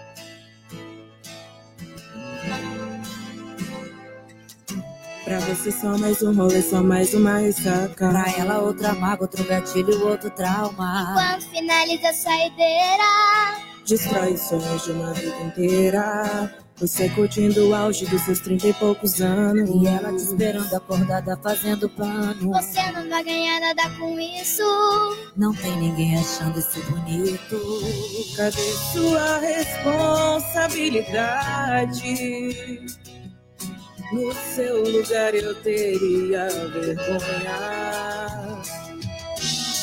Speaker 17: Pra você só mais um rolê, só mais uma ressaca.
Speaker 18: Pra ela outra mágoa, outro gatilho, outro trauma.
Speaker 16: Quando finaliza a saideira,
Speaker 17: Destrói sonhos de uma vida inteira. Você curtindo o auge dos seus trinta e poucos anos.
Speaker 18: E ela te esperando acordada, fazendo plano.
Speaker 16: você não vai ganhar nada com isso.
Speaker 18: Não tem ninguém achando isso bonito.
Speaker 17: Cadê sua responsabilidade? No seu lugar eu teria vergonha.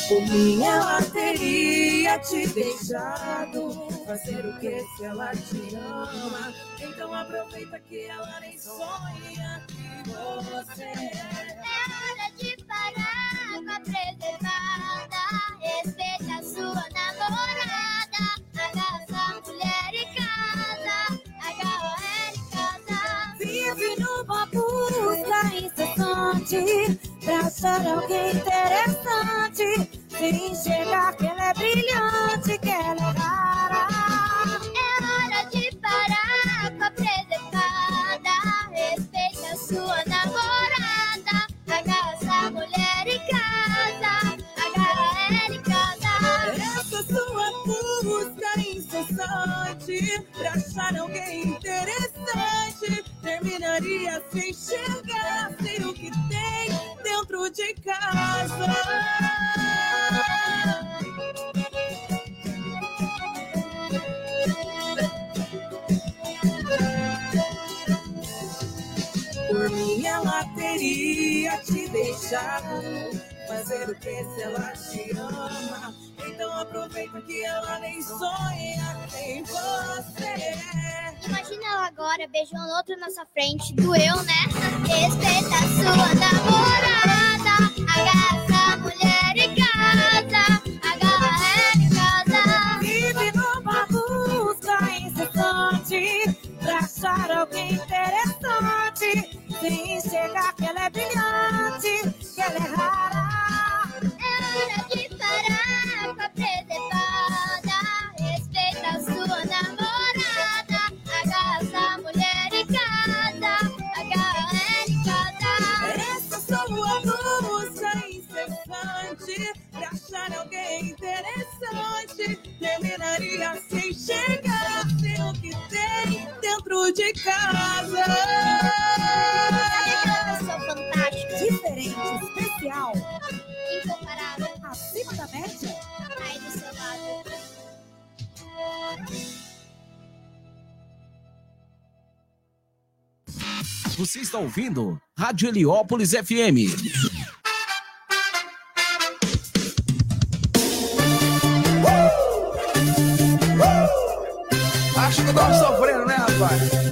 Speaker 13: Por mim ela teria te deixado fazer o que se ela te ama. Então aproveita que ela nem sonha que você é.
Speaker 16: Hora de parar com a preservada. Respeita a sua namorada. Agarra a mulher e casa. Agarra ela e casa.
Speaker 13: Vive numa busca incessante pra achar alguém interessante. Sem enxergar que ela é brilhante, que ela é rara. Pra achar alguém interessante terminaria sem chegar sem o que tem dentro de casa. Por mim ela teria te deixado fazer o que se ela te ama. Então aproveita que ela nem sonha em você.
Speaker 16: Imagina ela agora beijando outro na sua frente. Doeu, né? Respeita a sua namorada. Agarra essa mulher em casa. Agarra ela em casa.
Speaker 13: Vive numa busca incessante pra achar alguém interessante. Sem enxergar que ela é brilhante, que ela é rara.
Speaker 16: Parar com a preservada. Respeita a sua namorada. Agarra essa mulher em casa. Agarra ela em casa.
Speaker 13: Essa sua busca incessante pra achar alguém interessante. Terminaria sem chegar sem o que tem dentro de casa.
Speaker 16: Sabe aquela pessoa fantástica?
Speaker 13: Diferente, especial,
Speaker 2: Você está ouvindo Rádio Heliópolis FM.
Speaker 11: Acho que eu tava sofrendo, né, rapaz?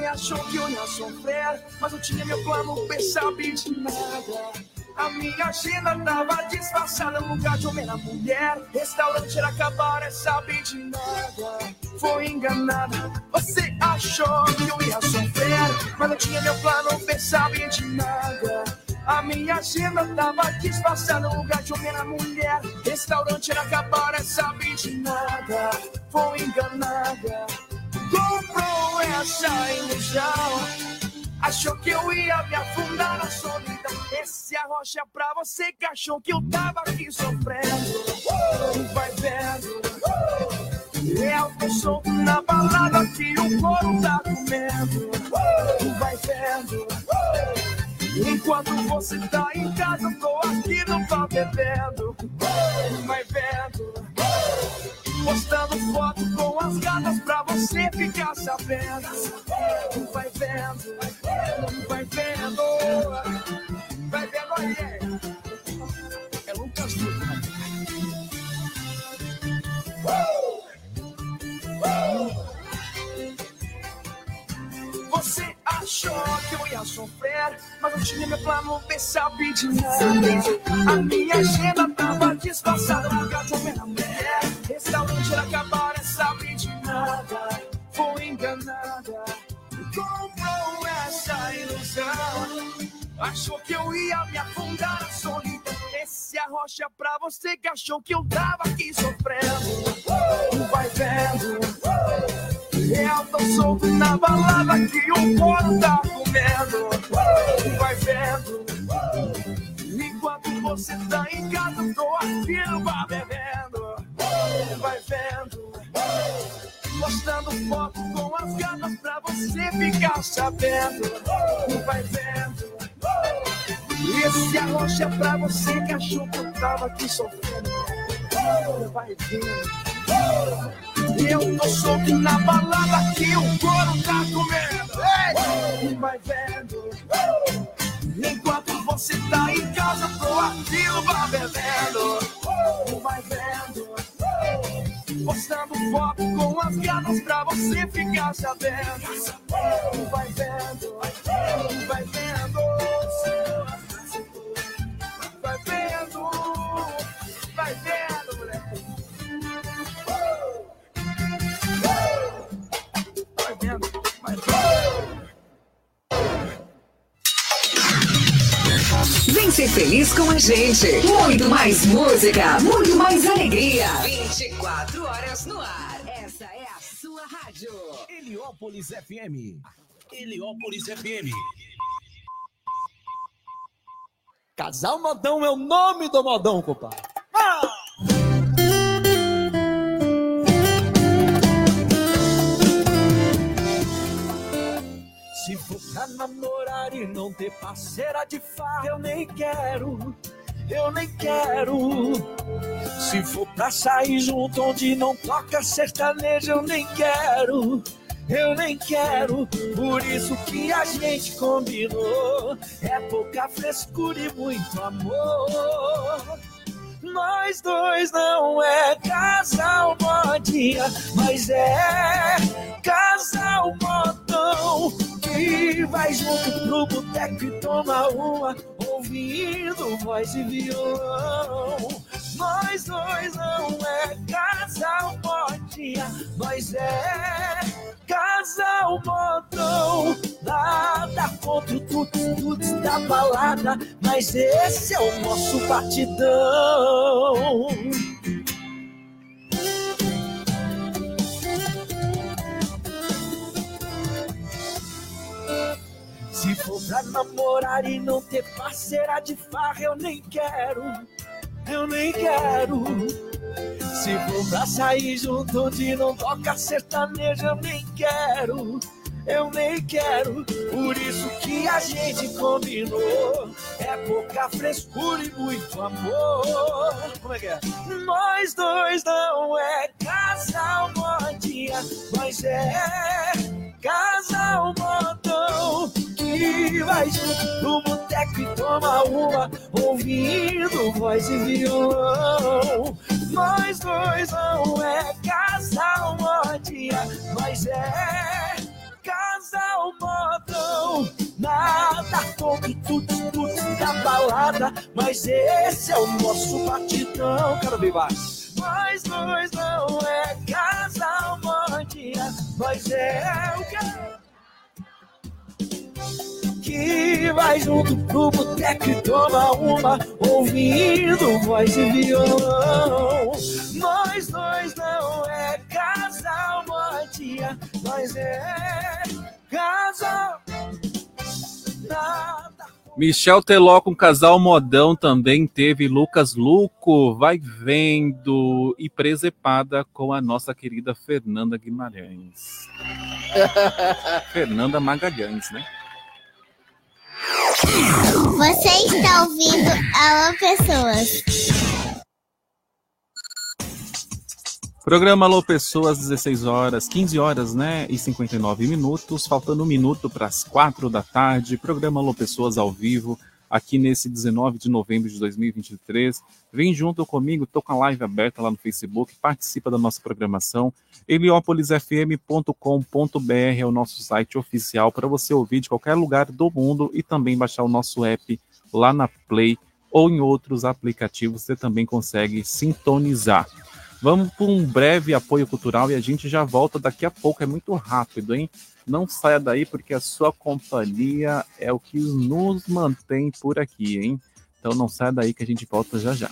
Speaker 11: Você achou que eu ia sofrer, mas eu tinha meu plano, bem sabe de nada. A minha agenda tava disfarçada lugar de homem na mulher. Restaurante era acabar, é sabe de nada. Foi enganada. Você achou que eu ia sofrer, mas eu tinha meu plano, bem sabe de nada. A minha agenda tava disfarçada lugar de homem na mulher. Restaurante era acabar, é sabe de nada. Foi enganada. Essa ilusão. Achou que eu ia me afundar na solidão. Esse arrocha pra você que achou que eu tava aqui sofrendo. Uh, vai vendo. É o que solto na balada que o couro tá comendo. Uh, vai vendo. Enquanto você tá em casa, eu tô aqui no bar bebendo. Uh, vai vendo. Postando foto com as gatas pra você ficar sabendo. Vai vendo, vai vendo, vai vendo aí. É Lucas Dutra. Você achou que eu ia sofrer, mas eu tinha meu plano, bem sabe. A minha agenda tava disfarçada lugar de homem na mulher. Restaurante acabar, é sabe de nada. Foi enganada, comprou essa ilusão. Achou que eu ia me afundar na solidão. Esse arrocha pra você que achou que eu tava aqui sofrendo. Uh, vai vendo. Eu tô solto na balada que o couro tá comendo. Uh, vai vendo. Enquanto você tá em casa, eu tô aqui no bar bebendo. Vai vendo. Postando foto com as gatas pra você ficar sabendo. Vai vendo. Esse arrocha pra você que achou que eu tava aqui sofrendo. Vai vendo. Eu tô solto na balada que o couro tá comendo. Vai vendo. Enquanto você tá em casa, no bar bebendo. Vai vendo. Postando foto com as gatas pra você ficar sabendo. Vai vendo. Vai vendo. Vai vendo. Vai vendo,
Speaker 12: Vem ser feliz com a gente. Muito mais música, muito mais alegria. 24 horas no ar. Essa é a sua rádio.
Speaker 2: Heliópolis FM. Heliópolis FM.
Speaker 19: Casal Modão é o nome do modão, compadre.
Speaker 11: Se for pra namorar e não ter parceira de farra, eu nem quero, eu nem quero. Se for pra sair junto onde não toca sertanejo, eu nem quero, eu nem quero. Por isso que a gente combinou, é pouca frescura e muito amor. Nós dois não é casal modinha, mas é casal modão que vai junto pro boteco e toma uma, ouvindo voz e violão. Nós dois não é casal modinha, mas é casal modão. Nada contra o tudo da balada, mas esse é o nosso batidão. Pra namorar e não ter parceira de farra, eu nem quero, eu nem quero. Se for pra sair junto onde não toca sertanejo, eu nem quero, eu nem quero. Por isso que a gente combinou, é pouca frescura e muito amor. Como é que é? Nós dois não é casal modinha, mas é casal modão vai junto no boteco e toma uma, ouvindo voz e violão. Nós dois não é casal modinha, mas é casal modão. Nada como tudo, tudo da balada, mas esse é o nosso batidão. Quero ver mais. Nós dois não é casal modinha, mas é o que que vai junto pro boteco e toma uma, ouvindo voz e violão. Nós dois não é casal modinha, mas é casal. Nada
Speaker 8: Michel Teló com casal modão também teve Lucas Luco, vai vendo e presepada com a nossa querida Fernanda Guimarães. Fernanda Magalhães, né?
Speaker 16: Você está ouvindo Alô Pessoas.
Speaker 8: Programa Alô Pessoas, 16 horas, 15 horas, né? E 59 minutos, faltando um minuto para as 4 da tarde. Programa Alô Pessoas ao vivo, aqui nesse 19 de novembro de 2023. Vem junto comigo, tô com a live aberta lá no Facebook, participa da nossa programação. heliopolisfm.com.br é o nosso site oficial para você ouvir de qualquer lugar do mundo e também baixar o nosso app lá na Play ou em outros aplicativos, você também consegue sintonizar. Vamos para um breve apoio cultural e a gente já volta daqui a pouco. É muito rápido, hein? Não saia daí porque a sua companhia é o que nos mantém por aqui, hein? Então não saia daí que a gente volta já já.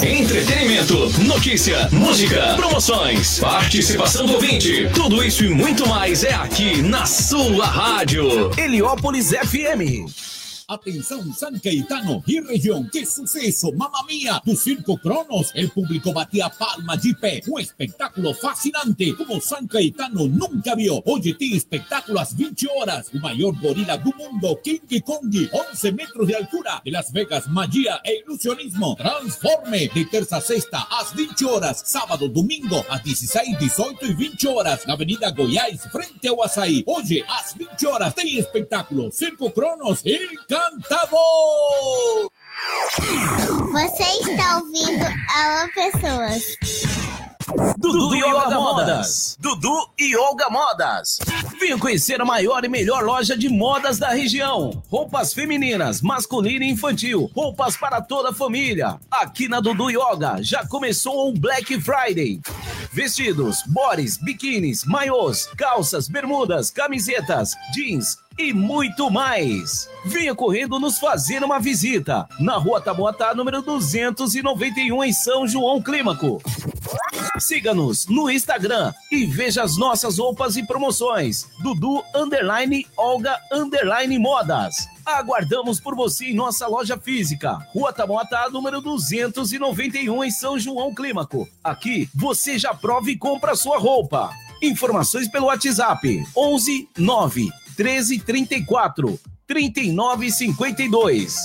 Speaker 2: Entretenimento, notícia, música, promoções, participação do ouvinte. Tudo isso e muito mais é aqui na sua rádio. Heliópolis FM.
Speaker 3: Atenção San Caetano e região, que sucesso, mamma mia, do Circo Cronos. El público batia palma de pé. Um espetáculo fascinante, como San Caetano nunca vio. Hoje tem espetáculo às 20 horas. O maior gorila do mundo, King Kong, 11 metros de altura. De Las Vegas, magia e ilusionismo. Transforme, de terça a sexta, às 20 horas. Sábado, domingo, às 16, 18 e 20 horas. Na Avenida Goiás, frente ao Açaí. Hoje, às 20 horas, tem espetáculo. Circo Cronos, encantador!
Speaker 16: Você está ouvindo Alô Pessoas.
Speaker 2: Dudu e Olga Modas. Dudu e Olga Modas. Venha conhecer a maior e melhor loja de modas da região. Roupas femininas, masculina e infantil. Roupas para toda a família. Aqui na Dudu e Olga já começou o Black Friday. Vestidos, bores, biquínis, maiôs, calças, bermudas, camisetas, jeans, e muito mais. Venha correndo nos fazer uma visita na Rua Taboatá, número 291, em São João Clímaco. Siga-nos no Instagram e veja as nossas roupas e promoções. Dudu Underline Olga Underline Modas. Aguardamos por você em nossa loja física, Rua Tamoatá, número 291, em São João Clímaco. Aqui você já prova e compra sua roupa. Informações pelo WhatsApp 11 9 1334 3952.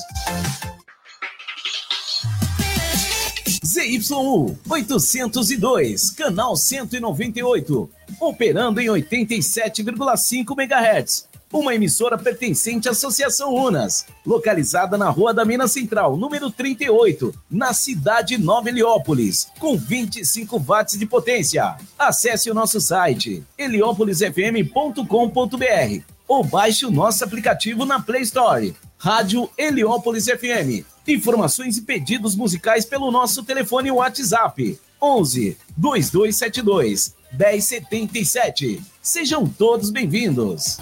Speaker 2: ZYU 802, canal 198, operando em 87,5 MHz. Uma emissora pertencente à Associação Unas, localizada na Rua da Minas Central, número 38, na cidade Nova Heliópolis, com 25 watts de potência. Acesse o nosso site heliópolisfm.com.br ou baixe o nosso aplicativo na Play Store. Rádio Heliópolis FM. Informações e pedidos musicais pelo nosso telefone WhatsApp 11 2272 1077. Sejam todos bem-vindos.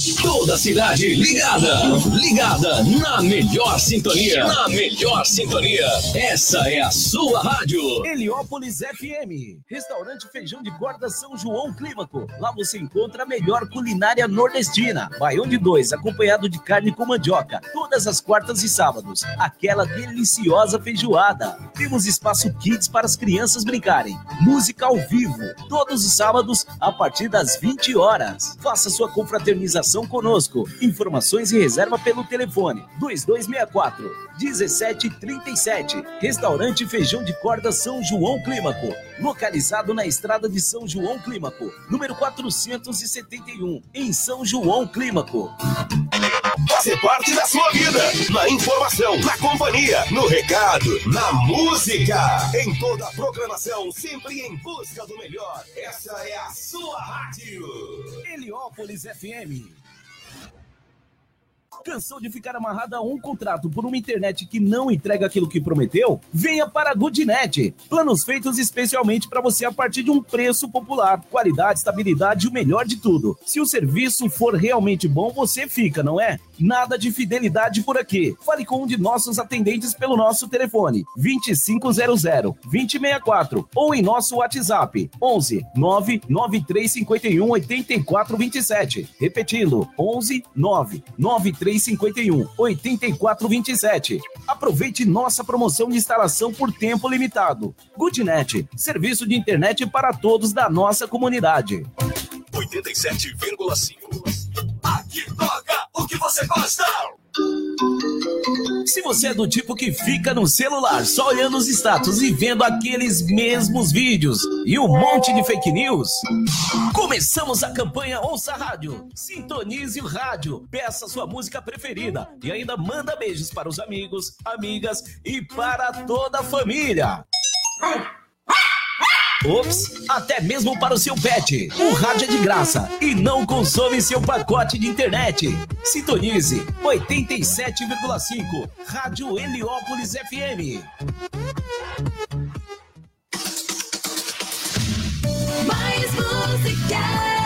Speaker 2: Toda a cidade ligada, ligada na melhor sintonia, na melhor sintonia. Essa é a sua rádio. Heliópolis FM, restaurante Feijão de Corda São João Clímaco. Lá você encontra a melhor culinária nordestina. Baião de dois, acompanhado de carne com mandioca. Todas as quartas e sábados, aquela deliciosa feijoada. Temos espaço kids para as crianças brincarem. Música ao vivo, todos os sábados a partir das 20 horas. Faça sua confraternização conosco. Informações e reserva pelo telefone 2264 1737. Restaurante Feijão de Corda São João Clímaco, localizado na estrada de São João Clímaco, número 471, em São João Clímaco.
Speaker 4: Fazer parte da sua vida, na informação, na companhia, no recado, na música, em toda a programação, sempre em busca do melhor. Essa é a sua rádio.
Speaker 2: Heliópolis FM. Cansou de ficar amarrado a um contrato por uma internet que não entrega aquilo que prometeu? Venha para a Goodnet. Planos feitos especialmente para você a partir de um preço popular, qualidade, estabilidade e o melhor de tudo. Se o serviço for realmente bom, você fica, não é? Nada de fidelidade por aqui. Fale com um de nossos atendentes pelo nosso telefone 2500 2064 ou em nosso WhatsApp 11 99351 8427. Repetindo 11 99351 8427. Aproveite nossa promoção de instalação por tempo limitado. Goodnet, serviço de internet para todos da nossa comunidade.
Speaker 4: 87,5. Aqui toca o que você gosta.
Speaker 2: Se você é do tipo que fica no celular só olhando os status e vendo aqueles mesmos vídeos e um monte de fake news, começamos a campanha Ouça Rádio. Sintonize o rádio, peça sua música preferida e ainda manda beijos para os amigos, amigas e para toda a família. Ops, até mesmo para o seu pet. O rádio é de graça e não consome seu pacote de internet. Sintonize 87,5 Rádio Heliópolis FM.
Speaker 20: Mais música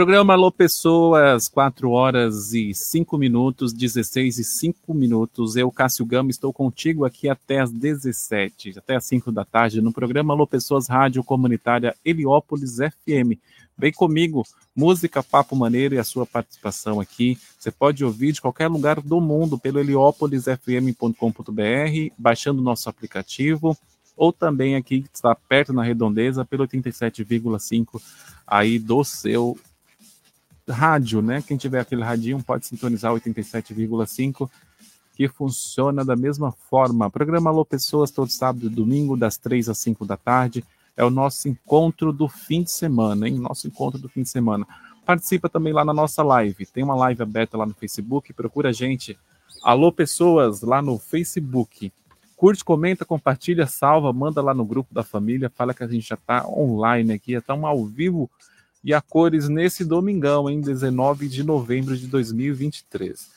Speaker 8: Programa Alô Pessoas, 4 horas e 5 minutos, 16 e 5 minutos. Eu, Cássio Gama, estou contigo aqui até as 17, até as 5 da tarde, no programa Alô Pessoas Rádio Comunitária Heliópolis FM. Vem comigo, música, papo maneiro e a sua participação aqui. Você pode ouvir de qualquer lugar do mundo pelo heliópolisfm.com.br, baixando nosso aplicativo, ou também aqui, que está perto na redondeza, pelo 87,5 aí do seu rádio, né? Quem tiver aquele radinho pode sintonizar 87,5 que funciona da mesma forma. Programa Alô Pessoas todo sábado e domingo das 3 às 5 da tarde. É o nosso encontro do fim de semana, hein? Nosso encontro do fim de semana. Participa também lá na nossa live. Tem uma live aberta lá no Facebook. Procura a gente. Alô Pessoas lá no Facebook. Curte, comenta, compartilha, salva, manda lá no grupo da família. Fala que a gente já está online aqui, estamos ao vivo e a cores nesse domingão, em 19 de novembro de 2023.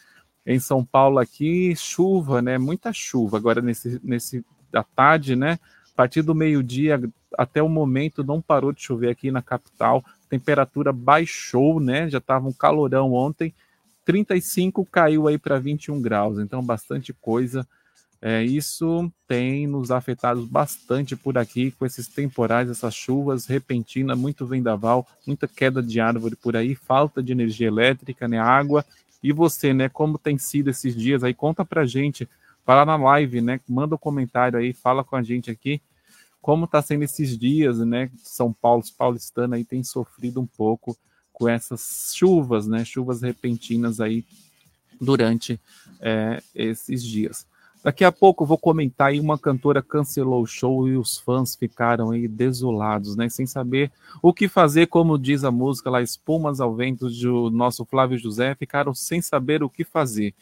Speaker 8: Em São Paulo aqui, chuva, né? Muita chuva. Agora nesse nesse da tarde, né? A partir do meio-dia até o momento não parou de chover aqui na capital. Temperatura baixou, né? Já estava um calorão ontem. 35 caiu aí para 21 graus, então bastante coisa. É, isso tem nos afetado bastante por aqui com esses temporais, essas chuvas repentinas, muito vendaval, muita queda de árvore por aí, falta de energia elétrica, né, água. E você, né, como tem sido esses dias aí? Conta pra gente, fala na live, né, manda um comentário aí, fala com a gente aqui como tá sendo esses dias, né? São Paulo, paulistano aí tem sofrido um pouco com essas chuvas, né? Chuvas repentinas aí durante é, esses dias. Daqui a pouco vou comentar aí uma cantora cancelou o show e os fãs ficaram aí desolados, né? Sem saber o que fazer, como diz a música lá, Espumas ao Vento do nosso Flávio José, ficaram sem saber o que fazer.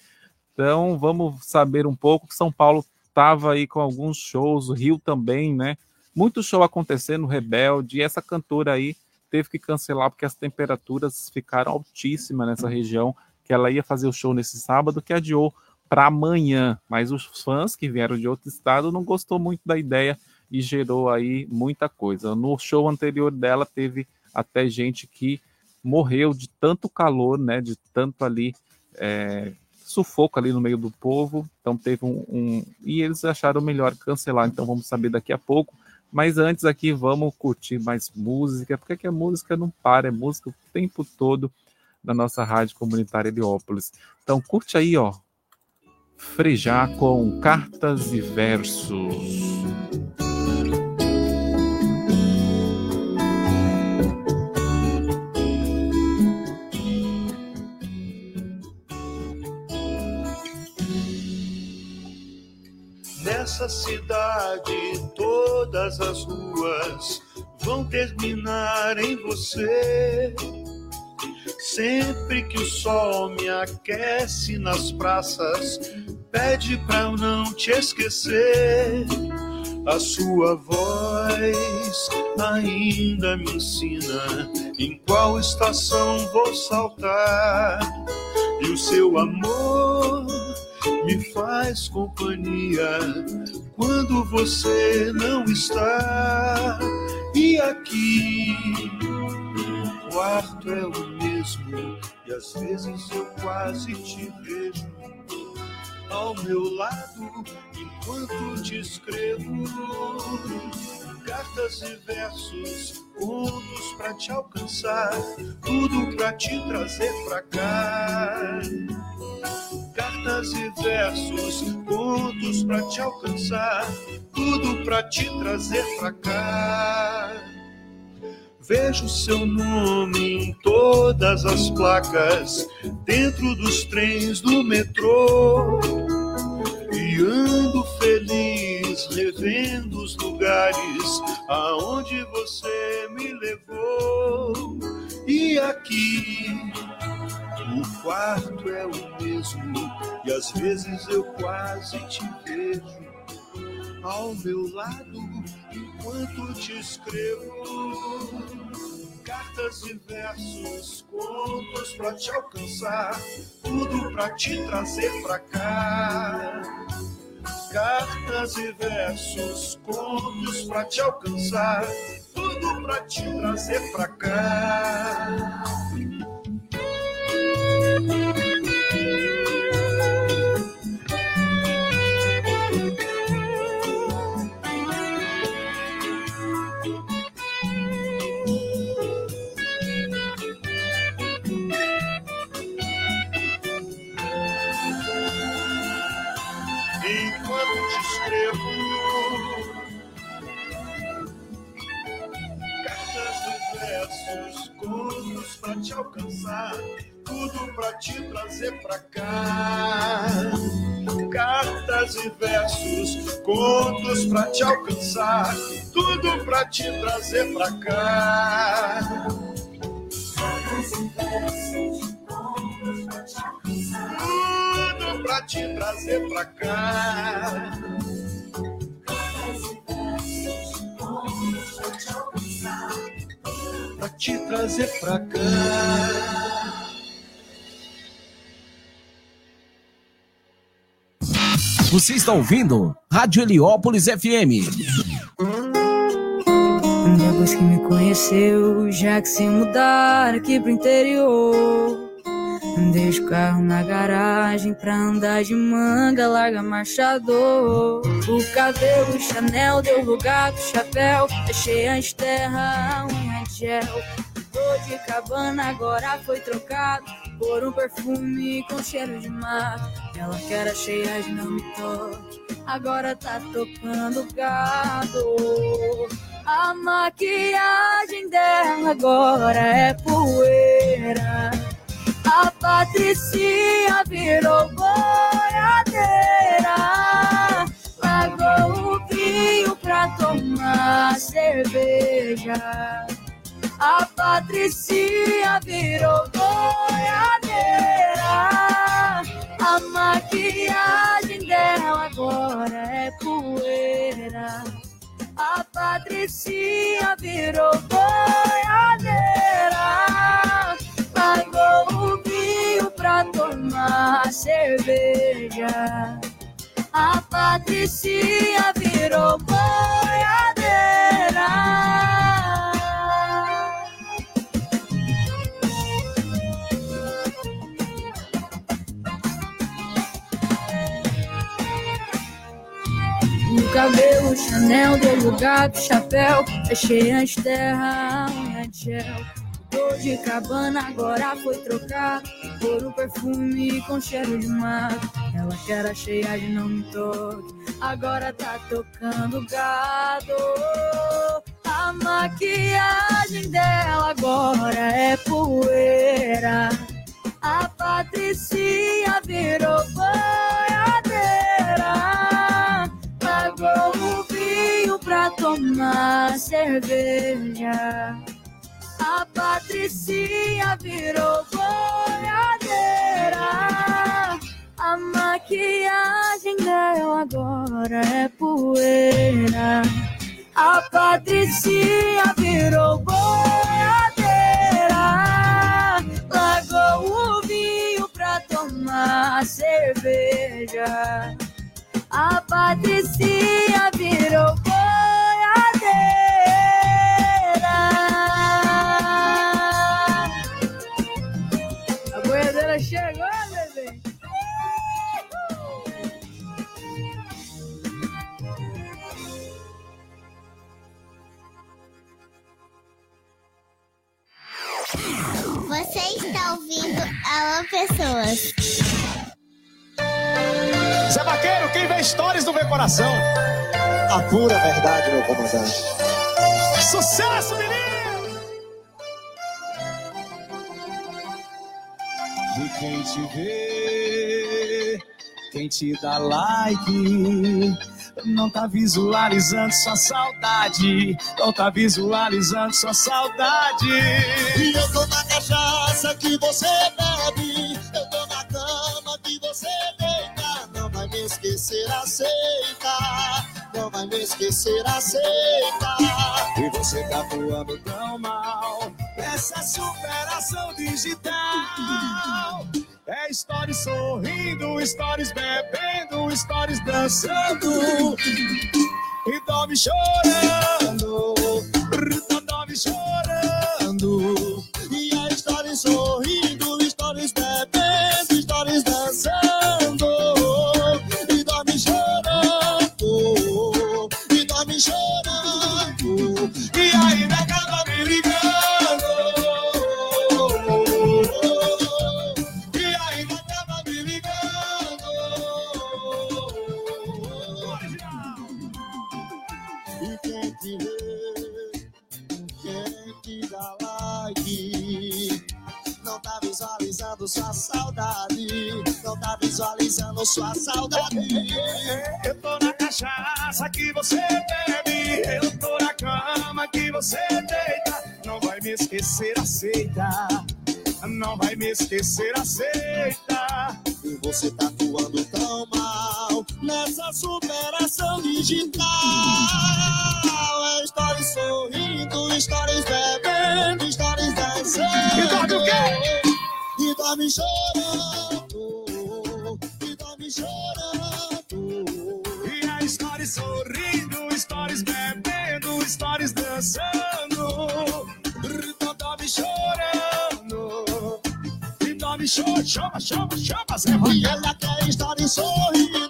Speaker 8: Então vamos saber um pouco que São Paulo estava aí com alguns shows, o Rio também, né? Muito show acontecendo, Rebelde, e essa cantora aí teve que cancelar porque as temperaturas ficaram altíssimas nessa região, que ela ia fazer o show nesse sábado, que adiou para amanhã, mas os fãs que vieram de outro estado não gostou muito da ideia e gerou aí muita coisa. No show anterior dela teve até gente que morreu de tanto calor, né, de tanto ali é, sufoco ali no meio do povo. Então teve um, um, e eles acharam melhor cancelar. Então vamos saber daqui a pouco. Mas antes aqui vamos curtir mais música, porque aqui a música não para, é música o tempo todo na nossa rádio comunitária Heliópolis. Então curte aí, ó, frejar com cartas e versos.
Speaker 21: Nessa cidade, todas as ruas vão terminar em você. Sempre que o sol me aquece nas praças, pede pra eu não te esquecer. A sua voz ainda me ensina em qual estação vou saltar. E o seu amor me faz companhia quando você não está. E aqui o quarto é o mesmo, e às vezes eu quase te vejo ao meu lado enquanto te escrevo cartas e versos, contos pra te alcançar, tudo pra te trazer pra cá. Cartas e versos, contos pra te alcançar, tudo pra te trazer pra cá. Vejo seu nome em todas as placas, dentro dos trens do metrô. E ando feliz, revendo os lugares aonde você me levou. E aqui, o quarto é o mesmo, e às vezes eu quase te vejo ao meu lado enquanto te escrevo cartas e versos, contos pra te alcançar, tudo pra te trazer pra cá. cartas e versos, contos pra te alcançar, tudo pra te trazer pra cá. Alcançar, tudo pra te trazer pra cá. Cartas e versos, contos pra te alcançar, tudo pra te trazer pra cá. Tudo pra te trazer pra cá. Pra te trazer pra cá.
Speaker 2: Você está ouvindo Rádio Heliópolis FM.
Speaker 13: Depois que me conheceu, já que se mudar aqui pro interior. Deixa o carro na garagem pra andar de manga, larga marchador. O cabelo Chanel deu lugar pro chapéu, deixei antes de terra, unha de gel. Tô de cabana, agora foi trocado por um perfume com cheiro de mar. Ela que era cheia de não me toque, agora tá tocando gado. A maquiagem dela agora é poeira. A Patricinha virou boiadeira. Largou o vinho pra tomar cerveja. A Patricinha virou boiadeira. A maquiagem dela agora é poeira. A Patricinha virou boiadeira. Largou o vinho pra tomar cerveja. A Patricinha virou boiadeira. Cabelo Chanel lugar pro chapéu. Fechei as terra, unha de gel. Tô de cabana, agora foi trocar por um perfume com cheiro de mar. Ela que era cheia de não me toque, agora tá tocando gado. A maquiagem dela agora é poeira. A Patricinha virou boiadeira. Pra tomar cerveja. A Patricinha virou boiadeira. A maquiagem dela agora é poeira. A Patricinha virou boiadeira. Largou o vinho pra tomar cerveja. A Patricinha virou boiadeira. A boiadeira chegou, bebê.
Speaker 16: Você está ouvindo Alô Pessoas.
Speaker 6: Zé Vaqueiro, quem vê histórias não vê coração. A pura verdade, meu comandante. Sucesso, menino!
Speaker 11: E quem te vê, quem te dá like, não tá visualizando sua saudade, não tá visualizando sua saudade.
Speaker 15: E eu tô na cachaça que você bebe, eu me esquecer, aceita. Não vai me esquecer, aceita.
Speaker 11: E você tá voando tão mal Essa superação digital É
Speaker 22: stories sorrindo, stories bebendo, stories dançando. E dorme chorando, dorme chorando. E a stories sorrindo, stories bebendo, saudade, não tá visualizando sua saudade. Eu tô na cachaça que você bebe, eu tô na cama que você deita, não vai me esquecer, aceita. Não vai me esquecer, aceita. E você tá atuando tão mal nessa superação digital. Dorme chorando. E dorme chorando. E a stories sorrindo, stories bebendo, stories dançando. Então dorme chorando. E dorme chorando. Chama, chama, chama, Zé E ela quer stories sorrindo,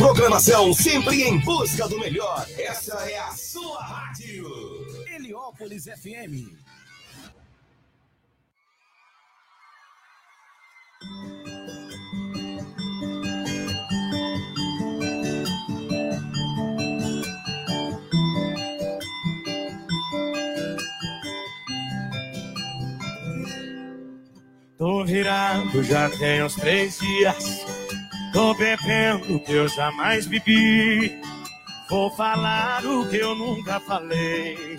Speaker 4: programação, sempre em busca do melhor. Essa é a sua rádio.
Speaker 2: Heliópolis FM.
Speaker 22: Tô virado já tem uns três dias. Tô bebendo o que eu jamais bebi. Vou falar o que eu nunca falei.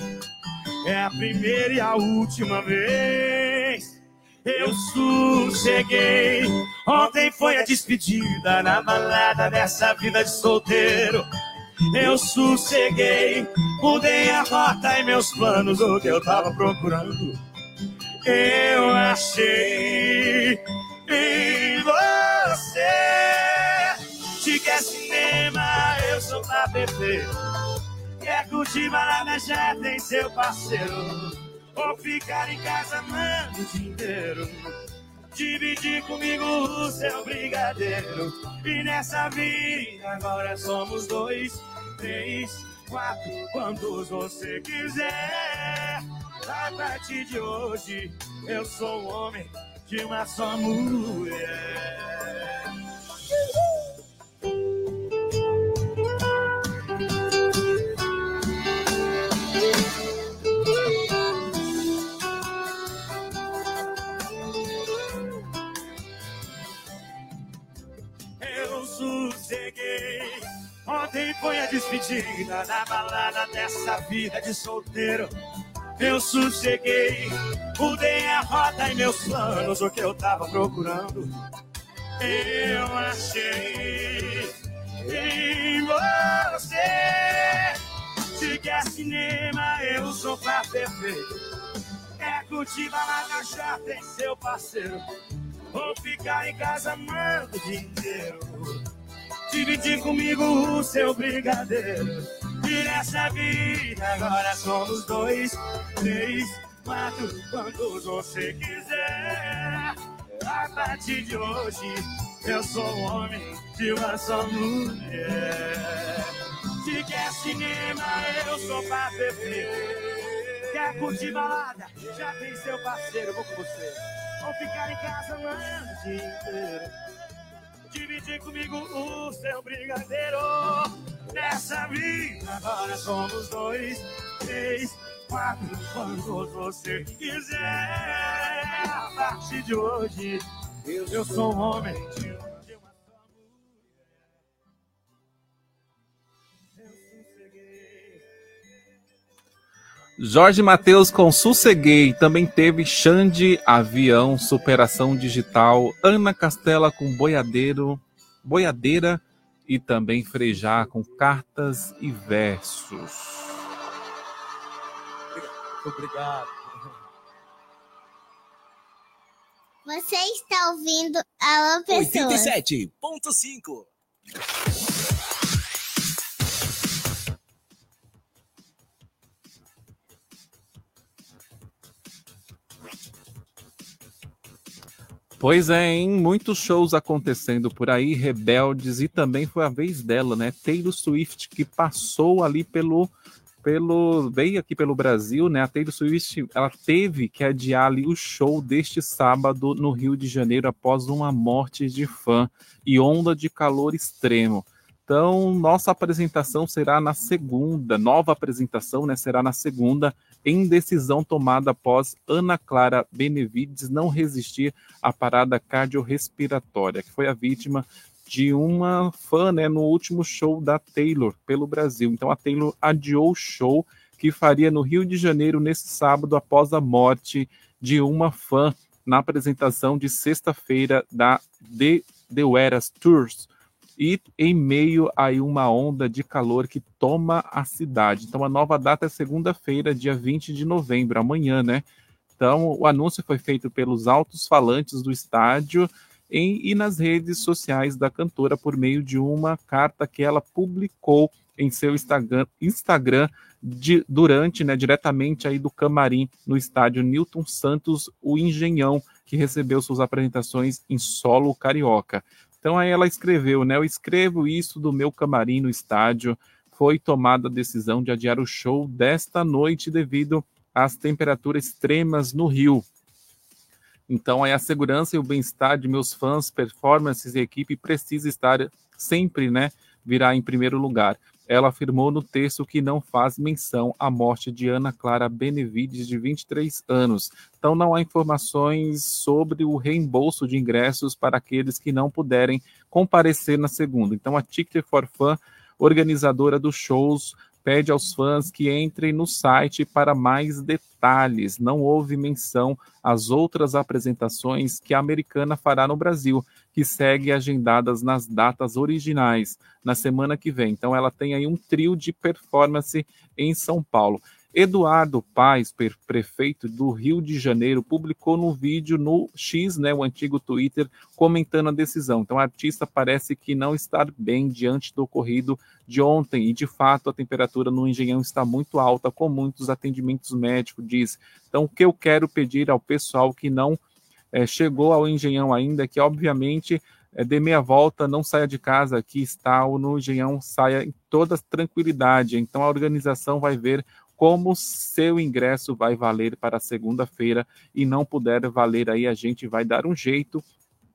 Speaker 22: É a primeira e a última vez. Eu sosseguei. Ontem foi a despedida na balada dessa vida de solteiro. Eu sosseguei. Mudei a rota e meus planos, o que eu tava procurando eu achei em você. Se quer cinema, eu sou pra beber. Quer curtir balada, já tem seu parceiro. Ou ficar em casa, mano, o dia inteiro. Dividir comigo o seu brigadeiro. E nessa vida agora somos dois, três, quatro, quantos você quiser. A partir de hoje, eu sou um homem de uma só mulher. Eu sosseguei. Ontem foi a despedida na balada dessa vida de solteiro. Eu sosseguei, mudei a rota e meus planos, o que eu tava procurando. Eu achei em você. Se quer cinema, eu sou pra perfeito. Quer curtir balada, já tem seu parceiro. Vou ficar em casa amando o dia inteiro. Dividir comigo o seu brigadeiro. E nessa vida agora somos dois, três, quatro, quantos você quiser. A partir de hoje, eu sou um homem de uma só mulher. Se quer cinema, eu sou pra beber. Quer curtir balada? Já tem seu parceiro, vou com você.
Speaker 11: Ou ficar em casa o dia inteiro. Dividir comigo o seu brigadeiro. Nessa vida agora somos dois, três, quatro, quantos você quiser. A partir de hoje, eu, eu sou um homem de
Speaker 8: Jorge Matheus com Sosseguei. Também teve Xande Avião, Superação Digital. Ana Castela com Boiadeiro, Boiadeira. E também Frejá com Cartas e Versos.
Speaker 6: Obrigado.
Speaker 16: Você está ouvindo Alô Pessoas.
Speaker 2: 87.5.
Speaker 8: Pois é, em muitos shows acontecendo por aí, rebeldes, e também foi a vez dela, né? Taylor Swift, que passou ali pelo. pelo veio aqui pelo Brasil, né? A Taylor Swift ela teve que adiar ali o show deste sábado no Rio de Janeiro após uma morte de fã e onda de calor extremo. Então, nossa apresentação será na segunda, nova apresentação, né? Será na segunda, em decisão tomada após Ana Clara Benevides não resistir à parada cardiorrespiratória, que foi a vítima de uma fã, né, no último show da Taylor pelo Brasil. Então, a Taylor adiou o show que faria no Rio de Janeiro nesse sábado após a morte de uma fã na apresentação de sexta-feira da The, The Eras Tours e em meio a uma onda de calor que toma a cidade. Então a nova data é segunda-feira, dia 20 de novembro, amanhã, né? Então o anúncio foi feito pelos altos falantes do estádio em, e nas redes sociais da cantora por meio de uma carta que ela publicou em seu Instagram, Instagram de, durante, né, diretamente aí do camarim no estádio Newton Santos, o Engenhão, que recebeu suas apresentações em solo carioca. Então aí ela escreveu, né? Eu escrevo isso do meu camarim no estádio. Foi tomada a decisão de adiar o show desta noite devido às temperaturas extremas no Rio. Então aí a segurança e o bem-estar de meus fãs, performances e equipe precisa estar sempre, né? Virá em primeiro lugar. Ela afirmou no texto que não faz menção à morte de Ana Clara Benevides, de 23 anos. Então, não há informações sobre o reembolso de ingressos para aqueles que não puderem comparecer na segunda. Então, a Ticket for Fun, organizadora dos shows, pede aos fãs que entrem no site para mais detalhes. Não houve menção às outras apresentações que a americana fará no Brasil, que segue agendadas nas datas originais, na semana que vem. Então ela tem aí um trio de performance em São Paulo. Eduardo Paes, prefeito do Rio de Janeiro, publicou no vídeo no X, né, o antigo Twitter, comentando a decisão. Então, o artista parece que não está bem diante do ocorrido de ontem, e de fato a temperatura no Engenhão está muito alta, com muitos atendimentos médicos, diz. Então, o que eu quero pedir ao pessoal que não é, chegou ao Engenhão ainda, que obviamente é, dê meia volta, não saia de casa, que está no Engenhão, saia em toda tranquilidade. Então, a organização vai ver como seu ingresso vai valer para segunda-feira e não puder valer aí, a gente vai dar um jeito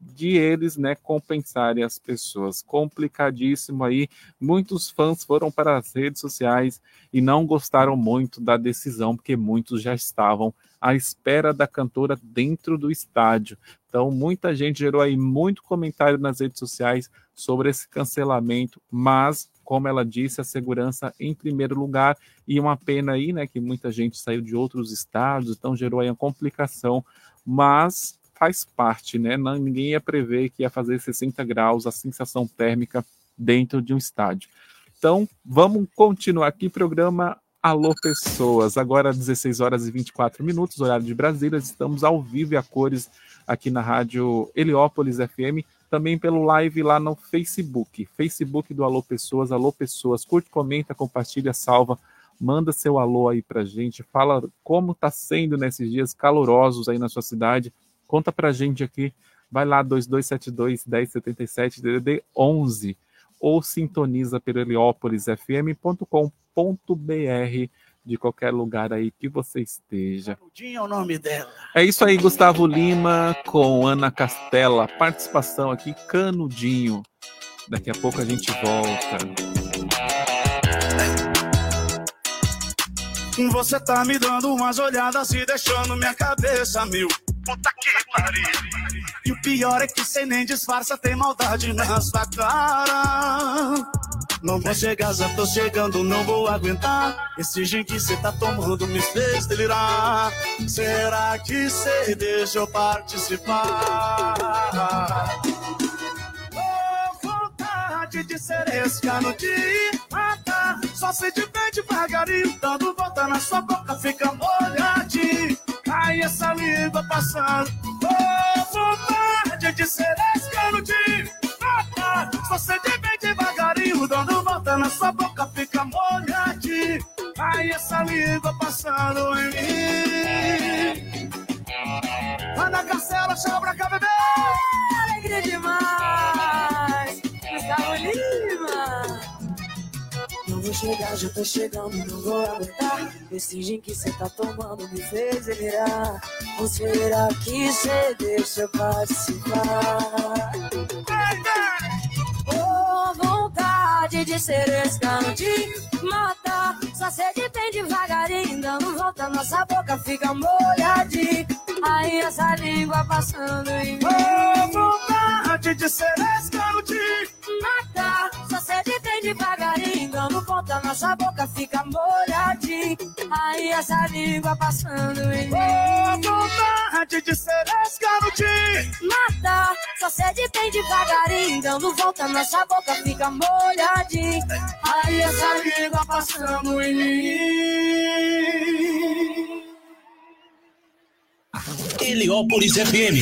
Speaker 8: de eles, né, compensarem as pessoas. Complicadíssimo aí. Muitos fãs foram para as redes sociais e não gostaram muito da decisão, porque muitos já estavam à espera da cantora dentro do estádio. Então, muita gente gerou aí muito comentário nas redes sociais sobre esse cancelamento, mas como ela disse, a segurança em primeiro lugar e uma pena aí, né, que muita gente saiu de outros estados, então gerou aí uma complicação, mas faz parte, né? Ninguém ia prever que ia fazer 60 graus a sensação térmica dentro de um estádio. Então, vamos continuar aqui, programa Alô Pessoas. Agora 16 horas e 24 minutos, horário de Brasília. Estamos ao vivo e a cores aqui na rádio Heliópolis FM, também pelo live lá no Facebook. Facebook do Alô Pessoas, Alô Pessoas. Curte, comenta, compartilha, salva. Manda seu alô aí pra gente, fala como tá sendo nesses dias calorosos aí na sua cidade. Conta pra gente aqui. Vai lá 2272 1077 DDD 11 ou sintoniza pelo heliópolisfm.com.br de qualquer lugar aí que você esteja.
Speaker 11: Dinha é o nome dela.
Speaker 8: É isso aí, Gustavo Lima com Ana Castela, participação aqui, Canudinho. Daqui a pouco a gente volta.
Speaker 15: Você tá me dando umas olhadas e deixando minha cabeça mil. Puta que pariu. E o pior é que cê nem disfarça, tem maldade na sua cara. Não vou chegar, já tô chegando, não vou aguentar. Esse gin que cê tá tomando me fez delirar. Será que cê deixa eu participar? Oh, vontade de ser esse cano de matar. Só se de bem devagarinho, dando volta na sua boca, fica molhadinho. Ai, essa língua passando. Oh, vontade de ser esse cano de matar. Só se de dando volta na sua boca, fica molhadinho. Ai, essa língua passando em mim. Ana Castela, chama pra cá, bebê.
Speaker 13: Alegria demais! Gustavo Lima! Não vou chegar, já tô chegando, não vou aguentar. Esse gin que cê tá tomando me fez delirar. Ou será que cê deixa eu participar? Oh, vontade de ser esse cano de matar. Só sede bem devagarinho, dando volta, nossa boca fica molhadinha. Aí essa língua passando em mim.
Speaker 15: Oh, vontade de ser esse cano de
Speaker 13: matar. Só sede bem devagarinho, dando volta, nossa boca fica molhadinha. Aí essa língua passando em mim.
Speaker 15: Oh, vontade de ser de
Speaker 13: matar. Só sede bem devagarinho, dando volta, nossa boca fica molhadinha. Aí essa língua passando em mim.
Speaker 2: Heliópolis FM.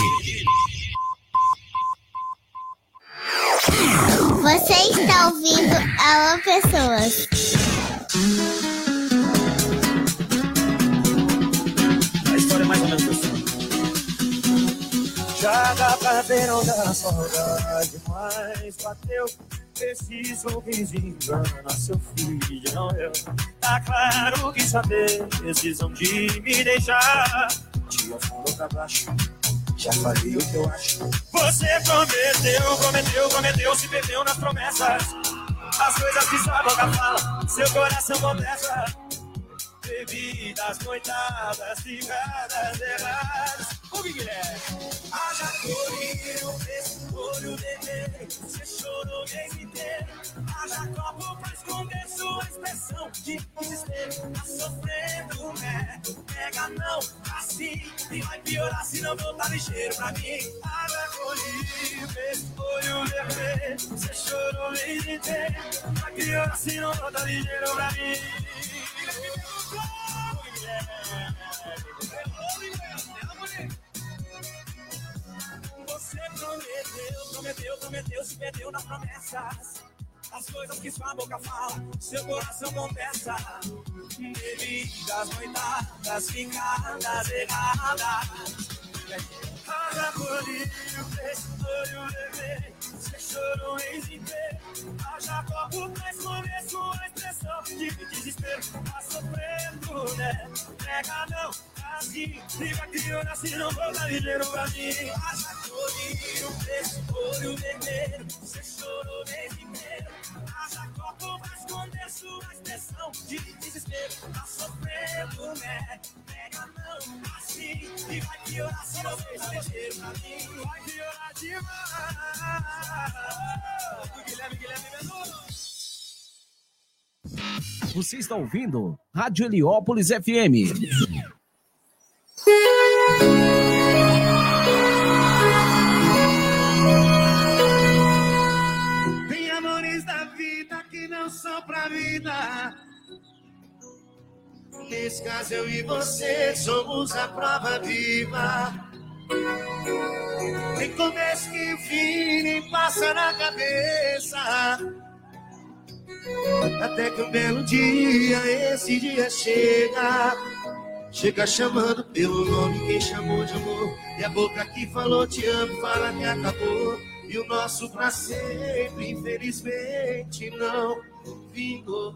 Speaker 9: Você está ouvindo Alô Pessoas.
Speaker 11: A história é mais ou menos assim. Já dá pra ver onde a saudade mais bateu. Preciso engana seu filho, não eu. Tá claro que saber, precisam de me deixar. Te afundou pra baixo, o que eu acho. Você prometeu, prometeu, prometeu, se perdeu nas promessas. As coisas que sua boca fala, seu coração confessa. Bebidas, noitadas, ficadas erradas. O Guilherme. Haja cor esse olho bebê. Você chorou o mês inteiro. Haja copo pra esconder sua expressão de desespero. Tá sofrendo, né? Pega não, assim. E vai piorar se não voltar ligeiro pra mim. Haja cor esse olho bebê. Você chorou o mês inteiro. Vai piorar se não voltar ligeiro pra mim. Você prometeu, prometeu, prometeu, se perdeu nas promessas. As coisas que sua boca fala, seu coração confessa. Bebidas, noitadas, ficadas erradas. Haja bolinho, fez olho bebê. Você chorou em inteiro. Haja copo pra esconder sua expressão de desespero. Tá sofrendo, né? Pega não, assim. Liga criança se não volta ligeiro pra mim. Haja bolinho, fez olho bebê. Você chorou em inteiro. Haja copo esconder sua expressão de desespero. Tá sofrendo, né? Pega não, assim. E vai piorar se não volta ligeiro pra mim. Vai piorar demais. Guilherme, Guilherme Mendonça.
Speaker 2: Você está ouvindo Rádio Heliópolis FM.
Speaker 15: Vida. Nesse caso, eu e você somos a prova viva. Tem começo que fim, nem passa na cabeça. Até que um belo dia, esse dia chega. Chega chamando pelo nome quem chamou de amor. E a boca que falou te amo, fala que acabou. E o nosso pra sempre, infelizmente, não vingou.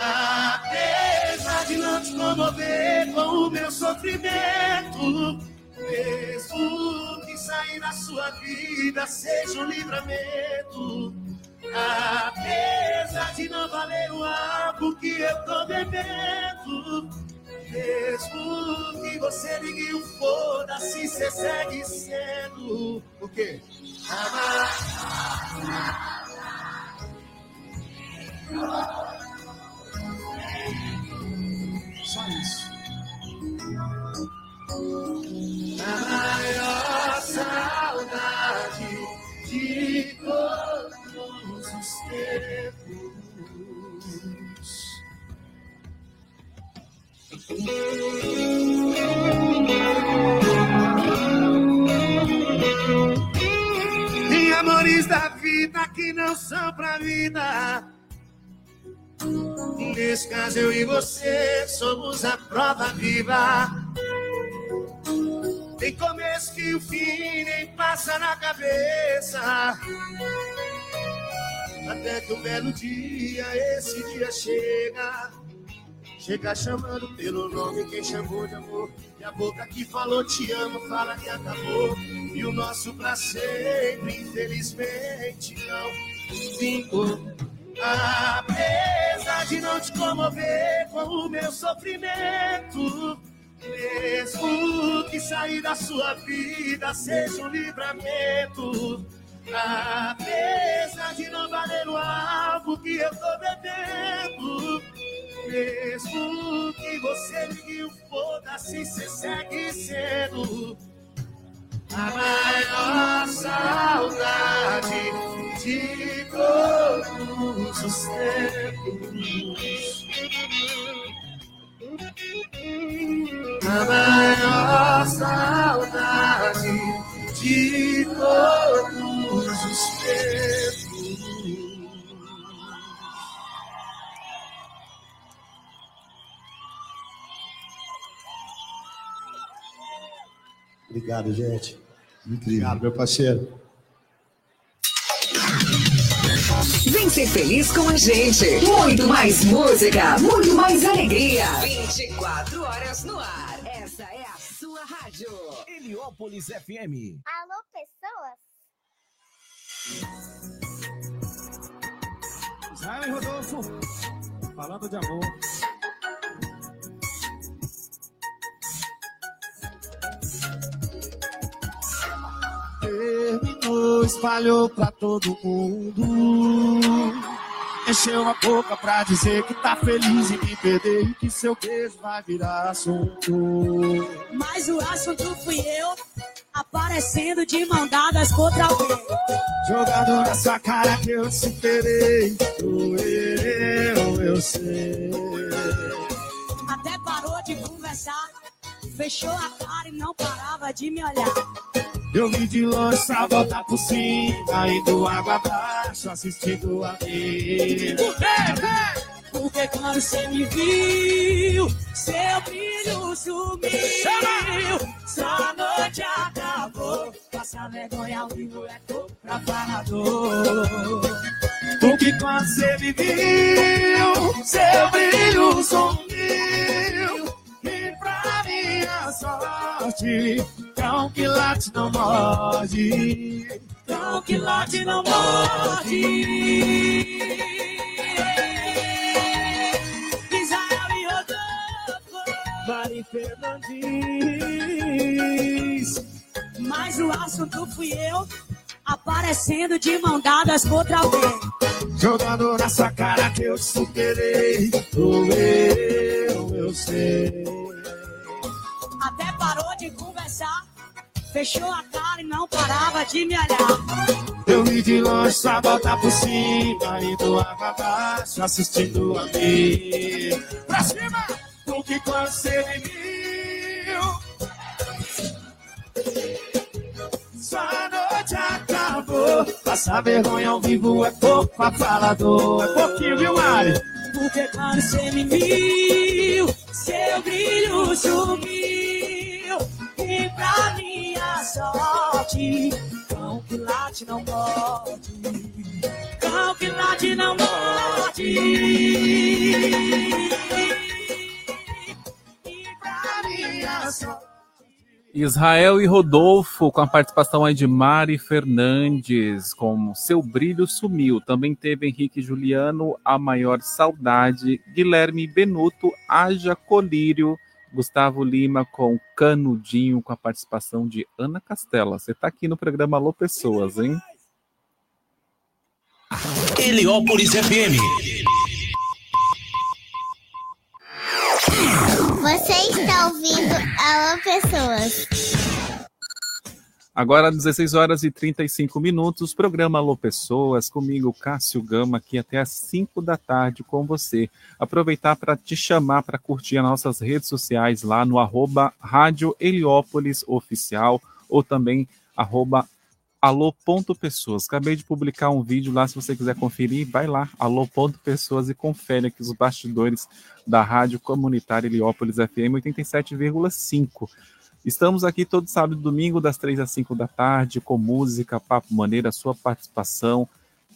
Speaker 15: Apesar de não te comover com o meu sofrimento, mesmo que sair da sua vida seja um livramento. Apesar de não valer o álcool que eu tô bebendo, mesmo que você ligue o foda-se, você segue sendo o quê? Só isso. A maior saudade de todos os tempos. E amores da vida que não são pra vida. Nesse caso, eu e você somos a prova viva. Tem começo que o fim nem passa na cabeça. Até que um belo dia, esse dia chega. Chega chamando pelo nome quem chamou de amor. E a boca que falou te amo, fala que acabou. E o nosso pra sempre, infelizmente, não vingou. Apesar de não te comover com o meu sofrimento, mesmo que sair da sua vida seja um livramento. Apesar de não valer o álcool que eu tô bebendo, mesmo que você ligue o foda-se, você segue sendo a maior saudade de todos os tempos. A maior saudade de todos os tempos.
Speaker 23: Obrigado, gente. Obrigado, meu parceiro.
Speaker 12: Vem ser feliz com a gente. Muito mais música, muito mais alegria. 24 horas no ar. Essa é a sua rádio.
Speaker 2: Heliópolis FM.
Speaker 16: Alô, pessoas?
Speaker 15: Israel Rodolfo, falando de amor. Terminou, espalhou pra todo mundo. Encheu a boca pra dizer que tá feliz em me perder e que seu beijo vai virar assunto.
Speaker 13: Mas o assunto fui eu, aparecendo de mão dadas contra alguém.
Speaker 15: Jogando na sua cara que eu te superei. Sou eu, eu sei.
Speaker 13: Até parou de conversar, fechou a cara e não parava de me olhar.
Speaker 15: Eu vim de longe pra voltar por cima, indo água abaixo, assistindo a mim.
Speaker 13: Por quê? Porque quando você me viu, seu brilho sumiu. Sua noite acabou. Passa vergonha ao vivo é pra falador.
Speaker 15: Porque quando você me viu, seu brilho sumiu. Minha sorte, cão que late não morde.
Speaker 13: Cão que late não morde. Israel e Rodolfo.
Speaker 15: Mari Fernandes.
Speaker 13: Mas o assunto fui eu, aparecendo de mão dadas contra alguém.
Speaker 15: Jogando na sua cara que eu te superei. Sou eu, eu sei.
Speaker 13: Até parou de conversar, fechou a cara e não parava de me olhar.
Speaker 15: Eu vim de longe pra voltar por cima, indo água abaixo, assistindo a mim. Pra cima! Porque quando você me viu, sua noite acabou. Passar vergonha ao vivo é pouco falador. É pouquinho, viu, Mari?
Speaker 13: Porque quando você me viu, seu brilho sumiu. E pra minha sorte, cão que late não pode. Cão
Speaker 24: que late não morde. E pra minha sorte.
Speaker 8: Israel e Rodolfo, com a participação aí de Mari Fernandes, com Seu Brilho Sumiu. Também teve Henrique Juliano, A Maior Saudade, Guilherme Benuto, Haja Colírio, Gustavo Lima com Canudinho, com a participação de Ana Castela. Você está aqui no programa Alô Pessoas, hein?
Speaker 2: Heliópolis FM.
Speaker 9: Você está ouvindo Alô Pessoas.
Speaker 8: Agora, 16 horas e 35 minutos, programa Alô Pessoas, comigo, Cássio Gama, aqui até às 5 da tarde com você. Aproveitar para te chamar para curtir as nossas redes sociais lá no arroba Rádio Heliópolis Oficial ou também arroba alô.pessoas. Acabei de publicar um vídeo lá, se você quiser conferir, vai lá, alô.pessoas e confere aqui os bastidores da Rádio Comunitária Heliópolis FM 87,5. Estamos aqui todo sábado e domingo, das 3 às 5 da tarde, com música, papo maneira, sua participação,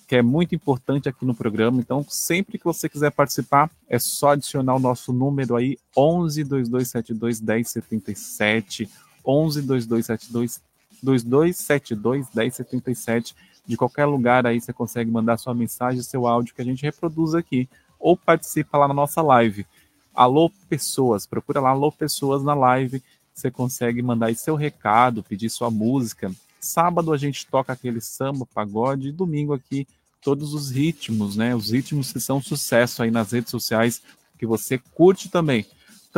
Speaker 8: que é muito importante aqui no programa. Então, sempre que você quiser participar, é só adicionar o nosso número aí, 11 2272 1077, 11 2272 2272 1077. De qualquer lugar aí você consegue mandar sua mensagem, seu áudio que a gente reproduz aqui, ou participa lá na nossa live. Alô Pessoas, procura lá Alô Pessoas na live, você consegue mandar aí seu recado, pedir sua música. Sábado a gente toca aquele samba, pagode, e domingo aqui todos os ritmos, né? Os ritmos que são sucesso aí nas redes sociais, que você curte também.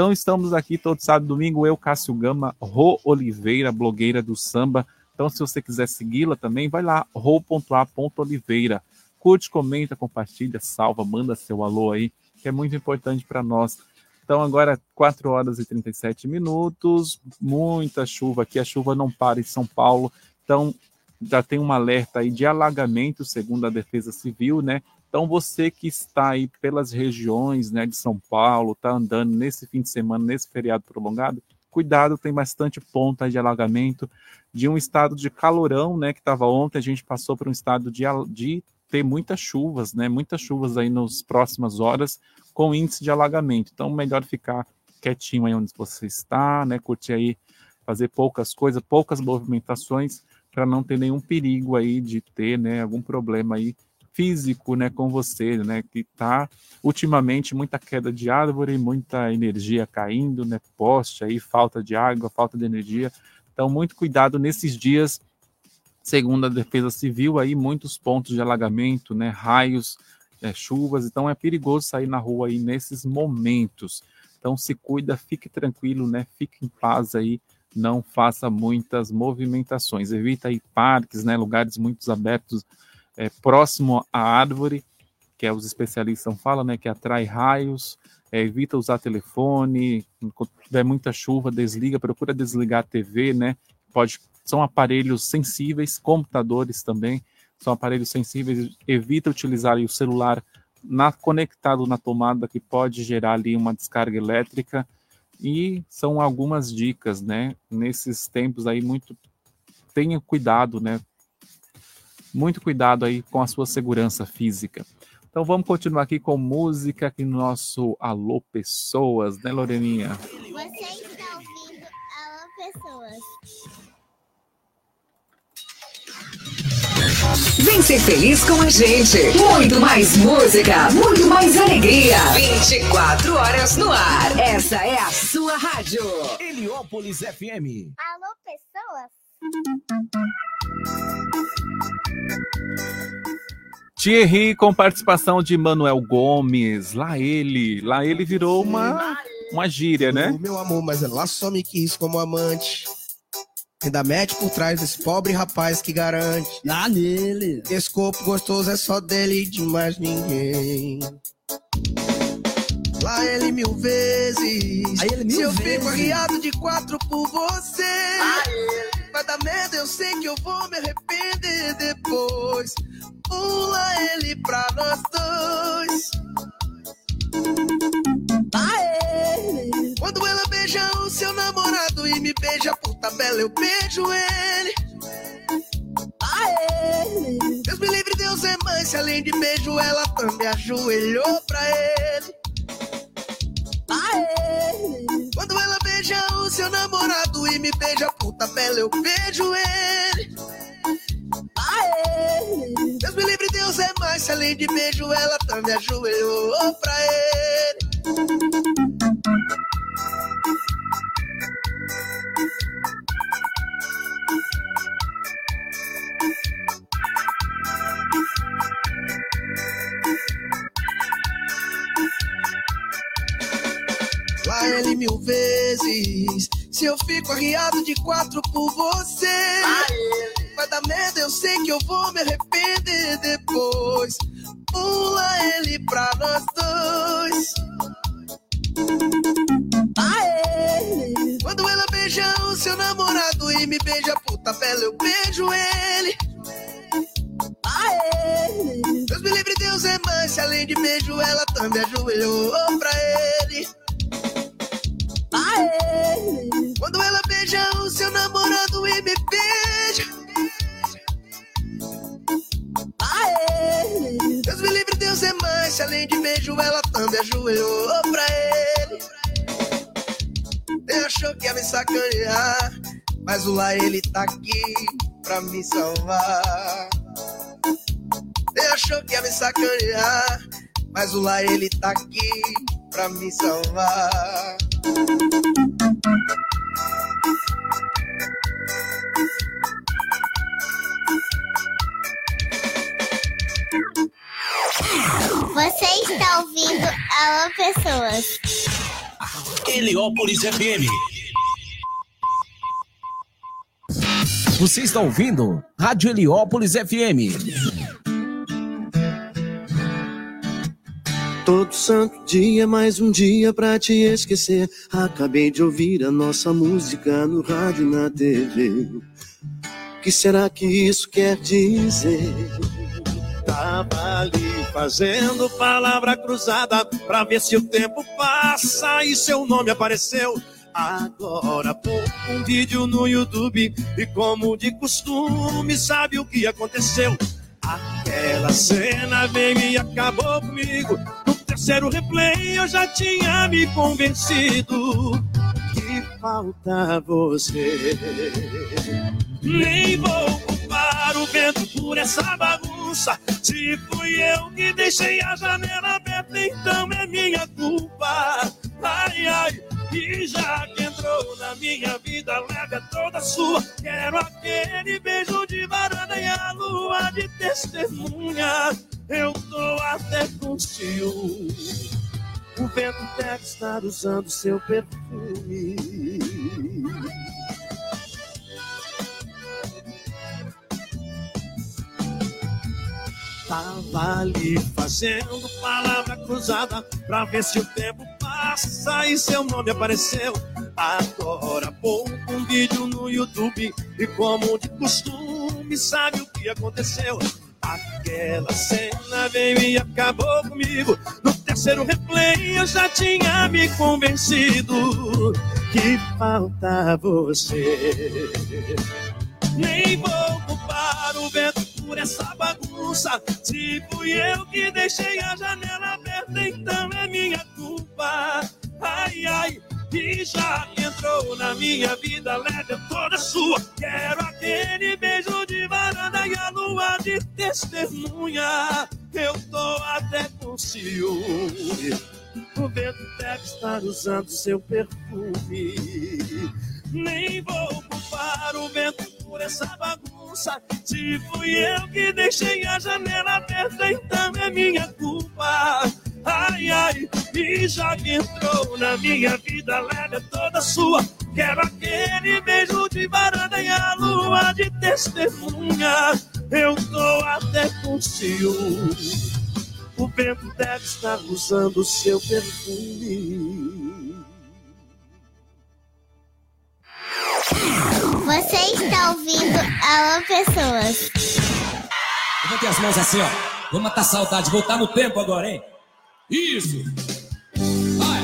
Speaker 8: Então estamos aqui todo sábado domingo, eu, Cássio Gama, Rô Oliveira, blogueira do samba. Então se você quiser segui-la também, vai lá, ro.a.oliveira. Curte, comenta, compartilha, salva, manda seu alô aí, que é muito importante para nós. Então agora 4 horas e 37 minutos, muita chuva aqui, a chuva não para em São Paulo. Então já tem um alerta aí de alagamento, segundo a Defesa Civil, né? Então, você que está aí pelas regiões né, de São Paulo, está andando nesse fim de semana, nesse feriado prolongado, cuidado, tem bastante ponta de alagamento. De um estado de calorão, né, que estava ontem, a gente passou para um estado de, de ter muitas chuvas, né, muitas chuvas aí nas próximas horas, com índice de alagamento. Então, melhor ficar quietinho aí onde você está, né, curtir aí, fazer poucas coisas, poucas movimentações, para não ter nenhum perigo aí de ter, né, algum problema aí físico, né, com você, né, que tá ultimamente muita queda de árvore, muita energia caindo, né, poste aí, falta de água, falta de energia. Então, muito cuidado nesses dias. Segundo a Defesa Civil, aí muitos pontos de alagamento, né, raios, é, chuvas. Então, é perigoso sair na rua aí nesses momentos. Então, se cuida, fique tranquilo, né, fique em paz aí não faça muitas movimentações. Evita aí parques, né, lugares muito abertos, é, próximo à árvore, que é os especialistas falam, né, que atrai raios, é, evita usar telefone, quando tiver muita chuva, desliga, procura desligar a TV, né, pode, são aparelhos sensíveis, computadores também, são aparelhos sensíveis, evita utilizar o celular na, conectado na tomada, que pode gerar ali uma descarga elétrica, e são algumas dicas, né, nesses tempos aí, muito, tenha cuidado, né, muito cuidado aí com a sua segurança física. Então vamos continuar aqui com música aqui no nosso Alô Pessoas, né, Loreninha?
Speaker 9: Você está ouvindo Alô Pessoas.
Speaker 12: Vem ser feliz com a gente. Muito mais música, muito mais alegria. 24 horas no ar. Essa é a sua rádio.
Speaker 2: Heliópolis FM.
Speaker 9: Alô Pessoas.
Speaker 8: Thierry com participação de Manuel Gomes. Lá ele, lá ele virou uma, uma gíria, né?
Speaker 25: Meu amor, mas ela só me quis como amante. Ainda mete por trás desse pobre rapaz que garante.
Speaker 19: Lá nele.
Speaker 25: Esse corpo gostoso é só dele e de mais ninguém. Lá ele mil vezes.
Speaker 19: Aí ele mil
Speaker 25: Se eu
Speaker 19: vezes.
Speaker 25: fico arriado de quatro por você. Vai dar merda, eu sei que eu vou me arrepender depois. Pula ele pra nós dois. Quando ela beija o seu namorado e me beija por tabela, eu beijo ele. Deus me livre, Deus é mãe mais, além de beijo, ela também ajoelhou pra ele. Aê. Quando ela beija o seu namorado e me beija por tabela, eu beijo ele. Aê. Deus me livre, Deus é mais, além de beijo, ela também ajoelhou pra ele. Lá ele mil vezes. Se eu fico arriado de quatro por você, vai dar merda, eu sei que eu vou me arrepender depois. Pula ele pra nós dois. Aê. Quando ela beija o seu namorado e me beija por tabela, eu beijo ele. Aê. Deus me livre, Deus é mais. Se além de beijo, ela também ajoelhou pra ele. Aê. Quando ela beija o seu namorado e me beija. Aê. Deus me livre, Deus é mais. Se além de beijo, ela também ajoelhou pra ele. Ele achou que ia me sacanear, mas o lá ele tá aqui pra me salvar. Ele achou que ia me sacanear, mas o lá ele tá aqui pra me salvar.
Speaker 9: Você está ouvindo Alô Pessoas.
Speaker 2: Heliópolis FM. Você está ouvindo Rádio Heliópolis FM.
Speaker 26: Todo santo dia, mais um dia pra te esquecer. Acabei de ouvir a nossa música no rádio e na TV. O que será que isso quer dizer?
Speaker 11: Tava ali fazendo palavra cruzada pra ver se o tempo passa e seu nome apareceu. Agora pô um vídeo no YouTube e como de costume sabe o que aconteceu. Aquela cena veio e acabou comigo. No terceiro replay eu já tinha me convencido que falta você. Nem vou culpar o vento por essa bagunça. Se fui eu que deixei a janela aberta, então é minha culpa. Ai, ai, e já que entrou na minha vida, leve toda sua. Quero aquele beijo de varanda e a lua de testemunha. Eu tô até com ciúme. O vento deve estar usando seu perfume. Tava ali fazendo palavra cruzada pra ver se o tempo passa e seu nome apareceu. Agora pô um vídeo no YouTube e como de costume sabe o que aconteceu. Aquela cena veio e acabou comigo. No terceiro replay eu já tinha me convencido que falta você. Nem vou culpar o vento por essa bagunça. Se fui eu que deixei a janela aberta, então é minha culpa. Ai, ai, e já que entrou na minha vida, leve toda sua. Quero aquele beijo de varanda e a lua de testemunha. Eu tô até com ciúme. O vento deve estar usando seu perfume. Nem vou culpar o vento por essa bagunça. Se fui eu que deixei a janela aberta, então é minha culpa. Ai, ai, e já que entrou na minha vida, leve toda sua. Quero aquele beijo de varanda e a lua de testemunha. Eu tô até com ciúme. O vento deve estar usando seu perfume.
Speaker 9: Você está ouvindo Alô Pessoas.
Speaker 27: Vou ter as mãos assim, ó. Vamos matar saudade, voltar no tempo agora, hein? Isso! Vai!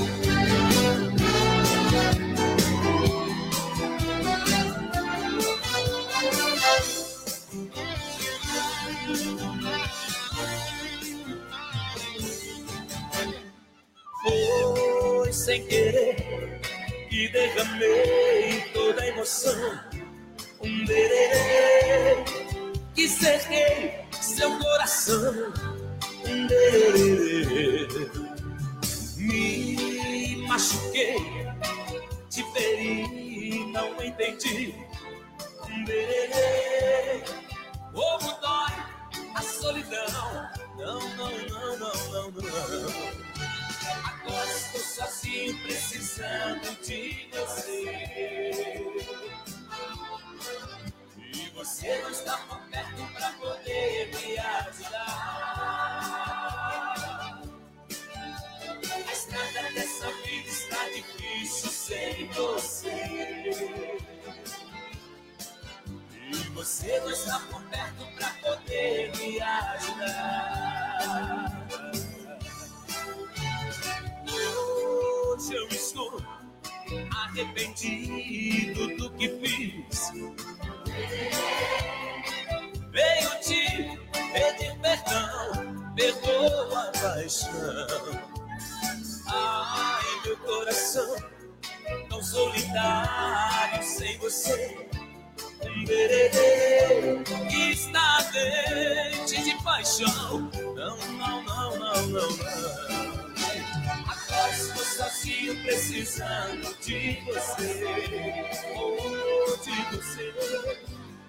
Speaker 2: Foi sem querer e derramei toda a emoção. Um dererê que cerquei seu coração. Um dererê me machuquei, te feri, não entendi. Um dererê como dói a solidão. Não, não, não, não, não, não. Agora estou sozinho, precisando de você. E você não está por perto pra poder me ajudar. A estrada dessa vida está difícil sem você. E você não está por perto pra poder me ajudar. Hoje eu estou arrependido do que fiz. Venho te pedir perdão, perdoa a paixão. Ai, meu coração, tão solitário sem você. Está dente de paixão. Não, não, não, não, não, não. Estou sozinho precisando de você, oh, de você.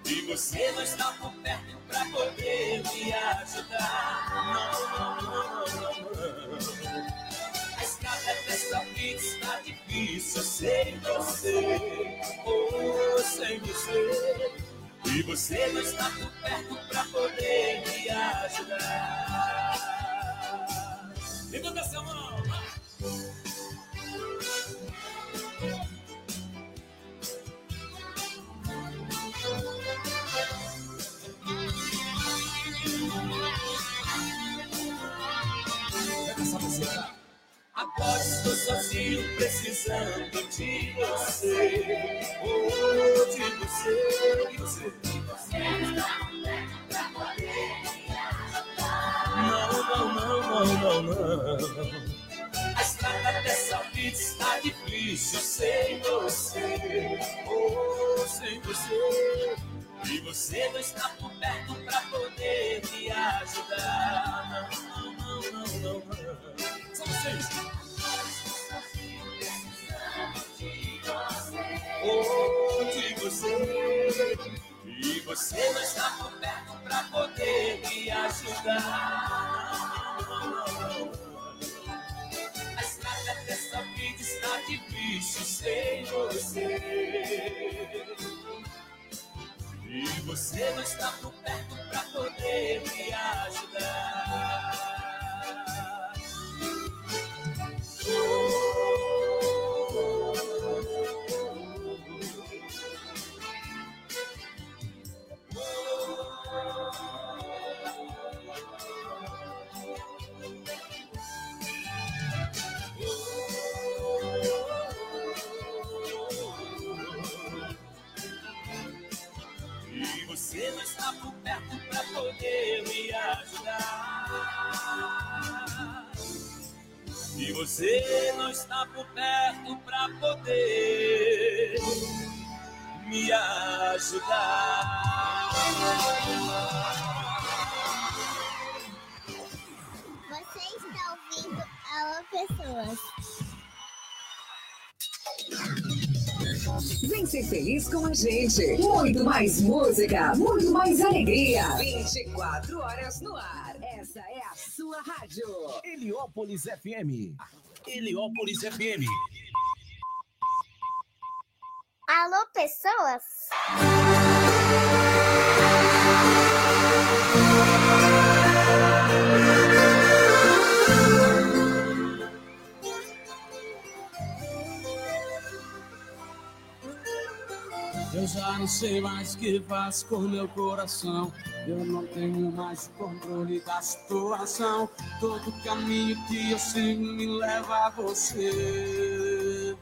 Speaker 2: E você não está por perto pra poder me ajudar. Não, não, não, não, não. A estrada dessa vida está difícil sem você, oh, sem você. E você não está por perto pra poder me ajudar. Levanta essa mão. Agora estou sozinho, precisando de você. Oh, de você, de você. Não, não, não, não, não, não. A estrada dessa vida está difícil sem você. Oh, sem você. E você não está por perto pra poder me ajudar. Não, não, não, não, não. Só vocês. Oh, de você. E você não está por perto pra poder me ajudar. A estrada dessa vida está difícil sem você. E você não está por perto pra poder me ajudar. Você não está por perto pra poder me ajudar. Você está
Speaker 9: ouvindo Alô Pessoas.
Speaker 12: Vem ser feliz com a gente. Muito mais música, muito mais alegria. 24 horas no ar. Essa é a sua rádio.
Speaker 28: Heliópolis FM. Heliópolis FM.
Speaker 9: Alô Pessoas.
Speaker 13: Eu já não sei mais o que faço com meu coração. Eu não tenho mais o controle da situação. Todo caminho que eu sigo me leva a você.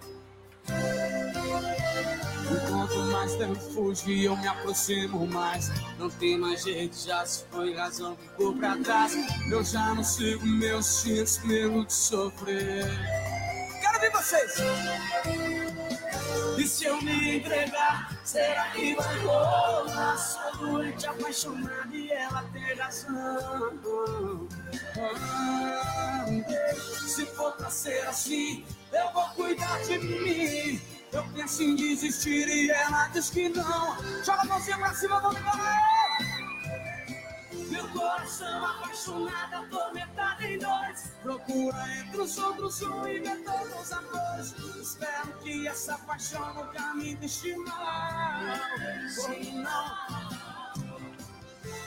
Speaker 13: Quanto mais tempo e eu me aproximo mais. Não tem mais jeito, já se foi razão ficou pra trás. Eu já não sigo meus instintos, medo de sofrer. Quero ver vocês. E se eu me entregar, será que vai rolar? Sou doente, apaixonado e ela tem razão. Ah, se for pra ser assim, eu vou cuidar de mim. Eu penso em desistir e ela diz que não. Joga a mãozinha pra cima, vamos embora! Meu coração apaixonado, atormentado em dores. Procura entre os outros um inventor dos amores. Espero que essa paixão nunca me deixe mal. Ou não.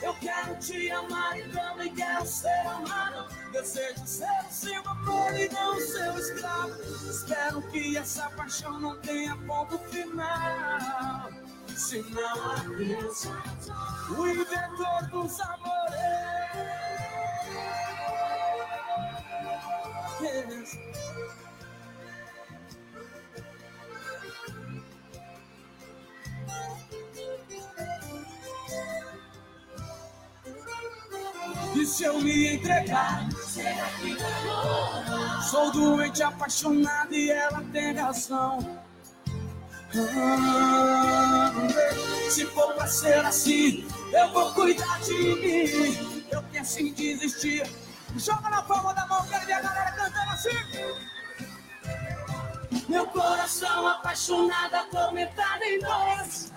Speaker 13: Eu quero te amar e também quero ser amado. Desejo ser o seu amor e não o seu escravo. Espero que essa paixão não tenha ponto final. Não há Deus, o inventor dos amores. E se eu me entregar? Será que Sou doente, apaixonado e ela tem razão. Se for pra ser assim, eu vou cuidar de mim. Eu penso em desistir. Joga na palma da mão, quero ver a galera cantando assim. Meu coração apaixonado, atormentado em nós.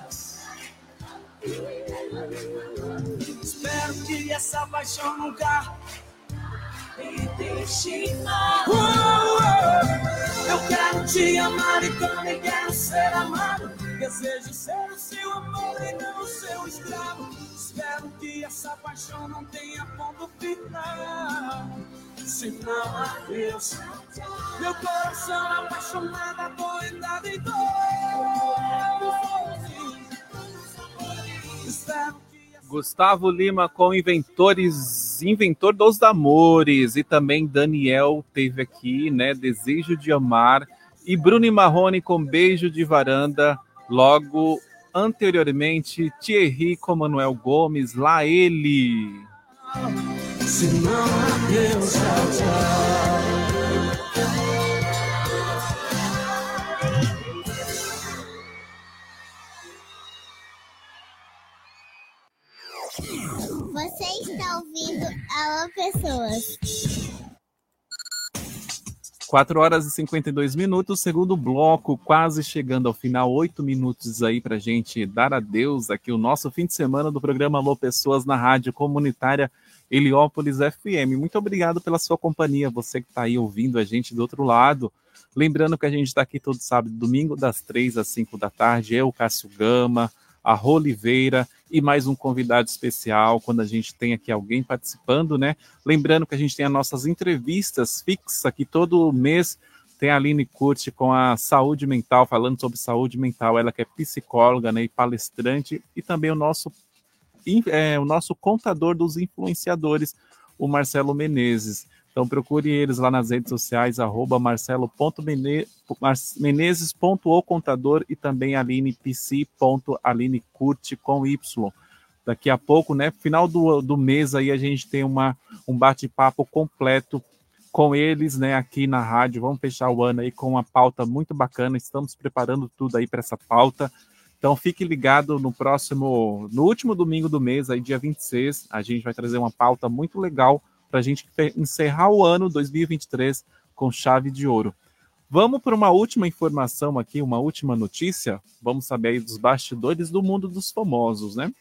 Speaker 13: Espero que essa paixão nunca me deixe. Eu quero te amar e também quero ser amado. Desejo ser o seu amor e não o seu escravo. Espero que essa paixão não tenha ponto final. Não há Deus, meu coração apaixonado, atormentado em dor.
Speaker 8: Gustavo Lima com Inventores, Inventor dos Amores, e também Daniel teve aqui, né? Desejo de Amar, e Bruno Marrone com Beijo de Varanda, logo anteriormente, Thierry com Manuel Gomes, lá ele.
Speaker 13: Se não há Deus, tchau, tchau.
Speaker 9: Você está ouvindo Alô Pessoas.
Speaker 8: 4 horas e 52 minutos, segundo bloco, quase chegando ao final, oito minutos aí para gente dar adeus aqui o nosso fim de semana do programa Alô Pessoas na Rádio Comunitária Heliópolis FM. Muito obrigado pela sua companhia, você que está aí ouvindo a gente do outro lado. Lembrando que a gente está aqui todo sábado e domingo, das 3 às 5 da tarde, eu, Cássio Gama, a Rô Oliveira e mais um convidado especial quando a gente tem aqui alguém participando, né? Lembrando que a gente tem as nossas entrevistas fixas aqui todo mês. Tem a Aline Curti com a saúde mental, falando sobre saúde mental, ela que é psicóloga né, e palestrante, e também o nosso, é, o nosso contador dos influenciadores, o Marcelo Menezes. Então procure eles lá nas redes sociais, arroba marcelo.menezes.ocontador e também alinepc.alinecurte com Y. Daqui a pouco, né, final do, do mês aí a gente tem uma, um bate-papo completo com eles, né, aqui na rádio. Vamos fechar o ano aí com uma pauta muito bacana. Estamos preparando tudo aí para essa pauta. Então fique ligado no próximo, no último domingo do mês, aí dia 26, a gente vai trazer uma pauta muito legal para a gente encerrar o ano 2023 com chave de ouro. Vamos para uma última informação aqui, uma última notícia. Vamos saber aí dos bastidores do mundo dos famosos, né?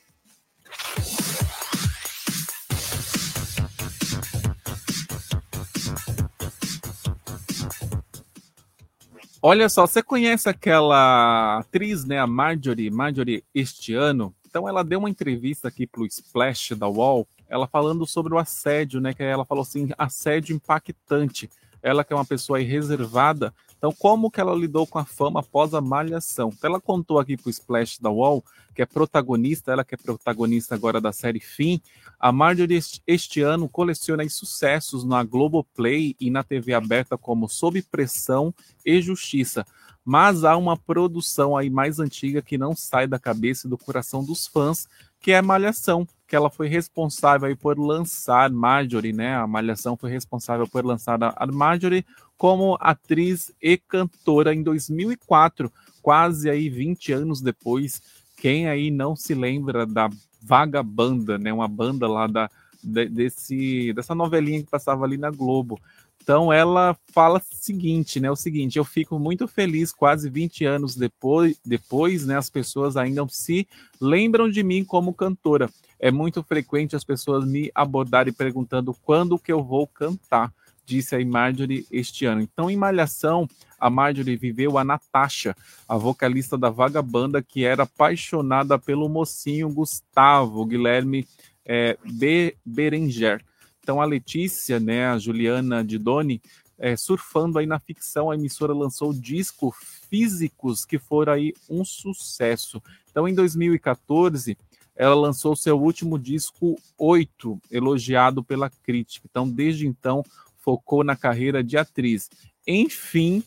Speaker 8: Olha só, você conhece aquela atriz, né, a Marjorie, Marjorie este ano? Então ela deu uma entrevista aqui para o Splash da Wall, ela falando sobre o assédio, né? Que ela falou assim, assédio impactante. Ela que é uma pessoa reservada, então como que ela lidou com a fama após a malhação? Então, ela contou aqui para o Splash da Wall, que é protagonista, ela que é protagonista agora da série Fim, a Marjorie este ano coleciona sucessos na Globoplay e na TV aberta como Sob Pressão e Justiça mas há uma produção aí mais antiga que não sai da cabeça e do coração dos fãs, que é Malhação, que ela foi responsável por lançar Marjorie, né? A Malhação foi responsável por lançar a Marjorie como atriz e cantora em 2004, quase aí 20 anos depois. Quem aí não se lembra da Vagabanda, né? Uma banda lá da, de, desse, dessa novelinha que passava ali na Globo. Então ela fala o seguinte, né? O seguinte, eu fico muito feliz, quase 20 anos depois, depois, né? As pessoas ainda se lembram de mim como cantora. É muito frequente as pessoas me abordarem perguntando quando que eu vou cantar disse a Marjorie este ano. Então, em Malhação, a Marjorie viveu a Natasha, a vocalista da Vagabanda, que era apaixonada pelo mocinho Gustavo Guilherme é, Be Berenger. Então, a Letícia, né, a Juliana de Doni, é, surfando aí na ficção, a emissora lançou o disco Físicos, que foram aí um sucesso. Então, em 2014, ela lançou seu último disco, Oito, elogiado pela crítica. Então, desde então, focou na carreira de atriz. Enfim,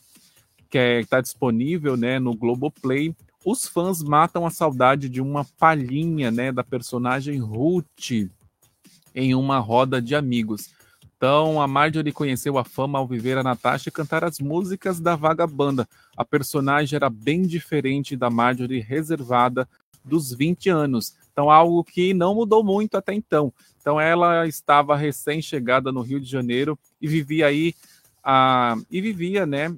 Speaker 8: que está é, disponível né, no Globoplay, os fãs matam a saudade de uma palhinha né, da personagem Ruth em uma roda de amigos. Então, a Marjorie conheceu a fama ao viver a Natasha e cantar as músicas da vagabanda. A personagem era bem diferente da Marjorie reservada dos 20 anos. Então, algo que não mudou muito até então. Então, ela estava recém-chegada no Rio de Janeiro e vivia aí, a, e vivia, né?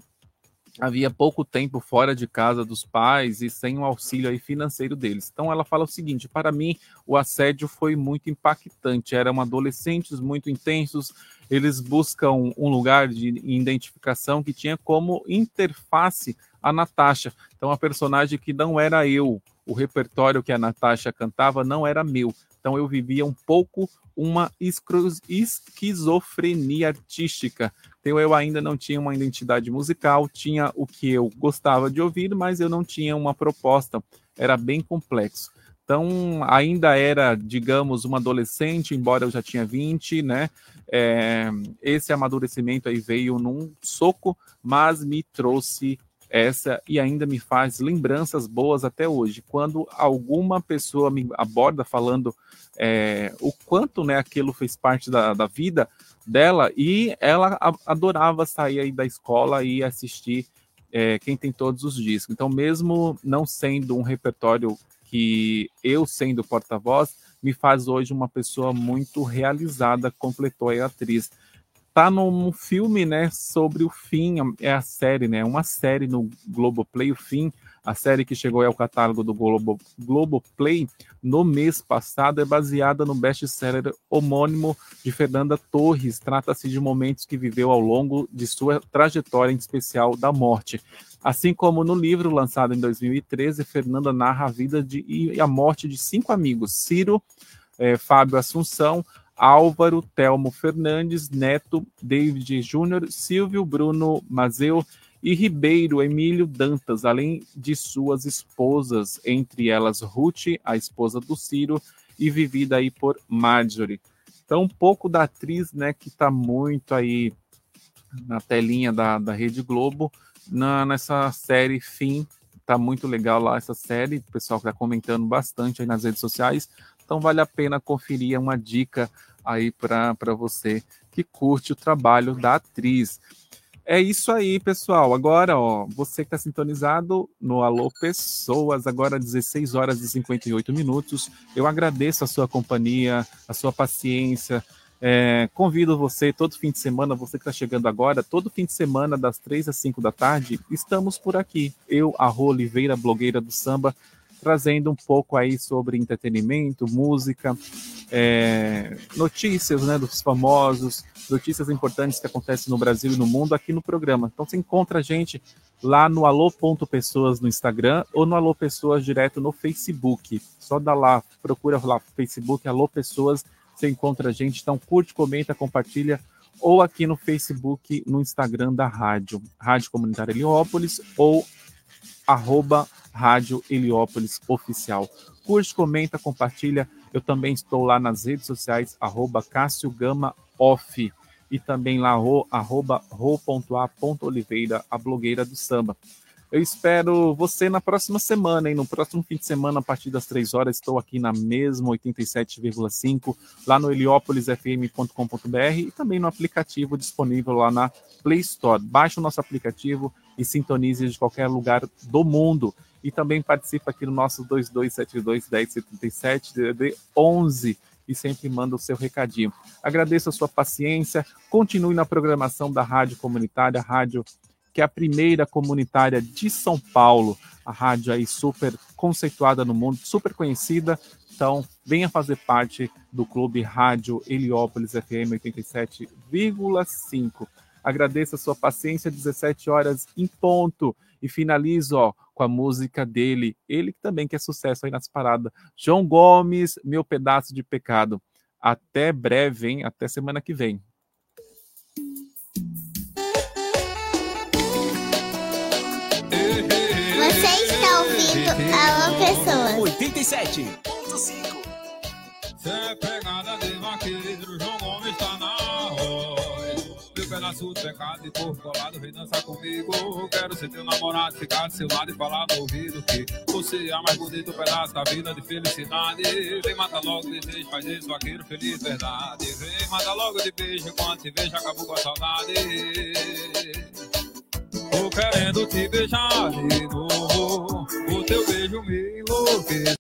Speaker 8: Havia pouco tempo fora de casa dos pais e sem o auxílio aí financeiro deles. Então, ela fala o seguinte: para mim, o assédio foi muito impactante. Eram adolescentes muito intensos, eles buscam um lugar de identificação que tinha como interface a Natasha. Então, a personagem que não era eu, o repertório que a Natasha cantava não era meu. Então eu vivia um pouco uma esquizofrenia artística. Então eu ainda não tinha uma identidade musical, tinha o que eu gostava de ouvir, mas eu não tinha uma proposta. Era bem complexo. Então, ainda era, digamos, uma adolescente, embora eu já tinha 20, né? É, esse amadurecimento aí veio num soco, mas me trouxe essa e ainda me faz lembranças boas até hoje. Quando alguma pessoa me aborda falando é, o quanto né, aquilo fez parte da, da vida dela e ela adorava sair aí da escola e assistir é, quem tem todos os discos. Então, mesmo não sendo um repertório que eu sendo porta-voz, me faz hoje uma pessoa muito realizada, completou a atriz tá num filme, né, sobre o fim, é a série, né, uma série no Globoplay, o fim, a série que chegou ao catálogo do Globo, Globoplay no mês passado é baseada no best-seller homônimo de Fernanda Torres. Trata-se de momentos que viveu ao longo de sua trajetória, em especial da morte. Assim como no livro lançado em 2013, Fernanda narra a vida de, e a morte de cinco amigos: Ciro, é, Fábio Assunção, Álvaro Telmo Fernandes, Neto, David Júnior, Silvio Bruno Mazeu e Ribeiro Emílio Dantas, além de suas esposas, entre elas Ruth, a esposa do Ciro, e vivida aí por Marjorie. Então, um pouco da atriz, né, que está muito aí na telinha da, da Rede Globo, na, nessa série Fim. Tá muito legal lá essa série, o pessoal está comentando bastante aí nas redes sociais. Então vale a pena conferir é uma dica aí para você que curte o trabalho da atriz. É isso aí, pessoal. Agora, ó, você que está sintonizado no Alô Pessoas, agora 16 horas e 58 minutos. Eu agradeço a sua companhia, a sua paciência. É, convido você todo fim de semana, você que está chegando agora, todo fim de semana, das 3 às 5 da tarde, estamos por aqui. Eu, a Rô Oliveira, blogueira do samba, trazendo um pouco aí sobre entretenimento, música, é, notícias né, dos famosos, notícias importantes que acontecem no Brasil e no mundo aqui no programa. Então você encontra a gente lá no alô.pessoas no Instagram ou no Alô Pessoas direto no Facebook. Só dá lá, procura lá Facebook Alô Pessoas, você encontra a gente. Então curte, comenta, compartilha ou aqui no Facebook, no Instagram da rádio, Rádio Comunitária Heliópolis ou arroba Rádio Heliópolis Oficial. Curte, comenta, compartilha. Eu também estou lá nas redes sociais, arroba Cássio Gama Off. E também lá, ro, arroba ro.a.oliveira, a blogueira do samba. Eu espero você na próxima semana, hein? No próximo fim de semana, a partir das três horas, estou aqui na mesma 87,5, lá no heliópolisfm.com.br e também no aplicativo disponível lá na Play Store. Baixe o nosso aplicativo e sintonize de qualquer lugar do mundo. E também participa aqui no nosso 2272 1077 DDD 11 e sempre manda o seu recadinho. Agradeço a sua paciência, continue na programação da Rádio Comunitária, Rádio que é a primeira comunitária de São Paulo, a rádio aí super conceituada no mundo, super conhecida. Então, venha fazer parte do Clube Rádio Heliópolis FM 87,5. Agradeço a sua paciência, 17 horas em ponto. E finalizo ó, com a música dele, ele que também quer sucesso aí nas paradas. João Gomes, Meu Pedaço de Pecado. Até breve, hein? Até semana que vem.
Speaker 9: Está ouvindo Alô Pessoas.
Speaker 2: 87.
Speaker 29: Cê é pegada de vaqueiro, João Gomes tá na voz. Meu pedaço de pecado e corpo colado, vem dançar comigo. Quero ser teu namorado, ficar do seu lado e falar no ouvido que você é a mais bonito pedaço da vida de felicidade. Vem mata logo de desejo, faz esse vaqueiro feliz, verdade. Vem mata logo de beijo, quando te vejo acabou com a saudade. Tô querendo te beijar de novo. O teu beijo me enlouquece.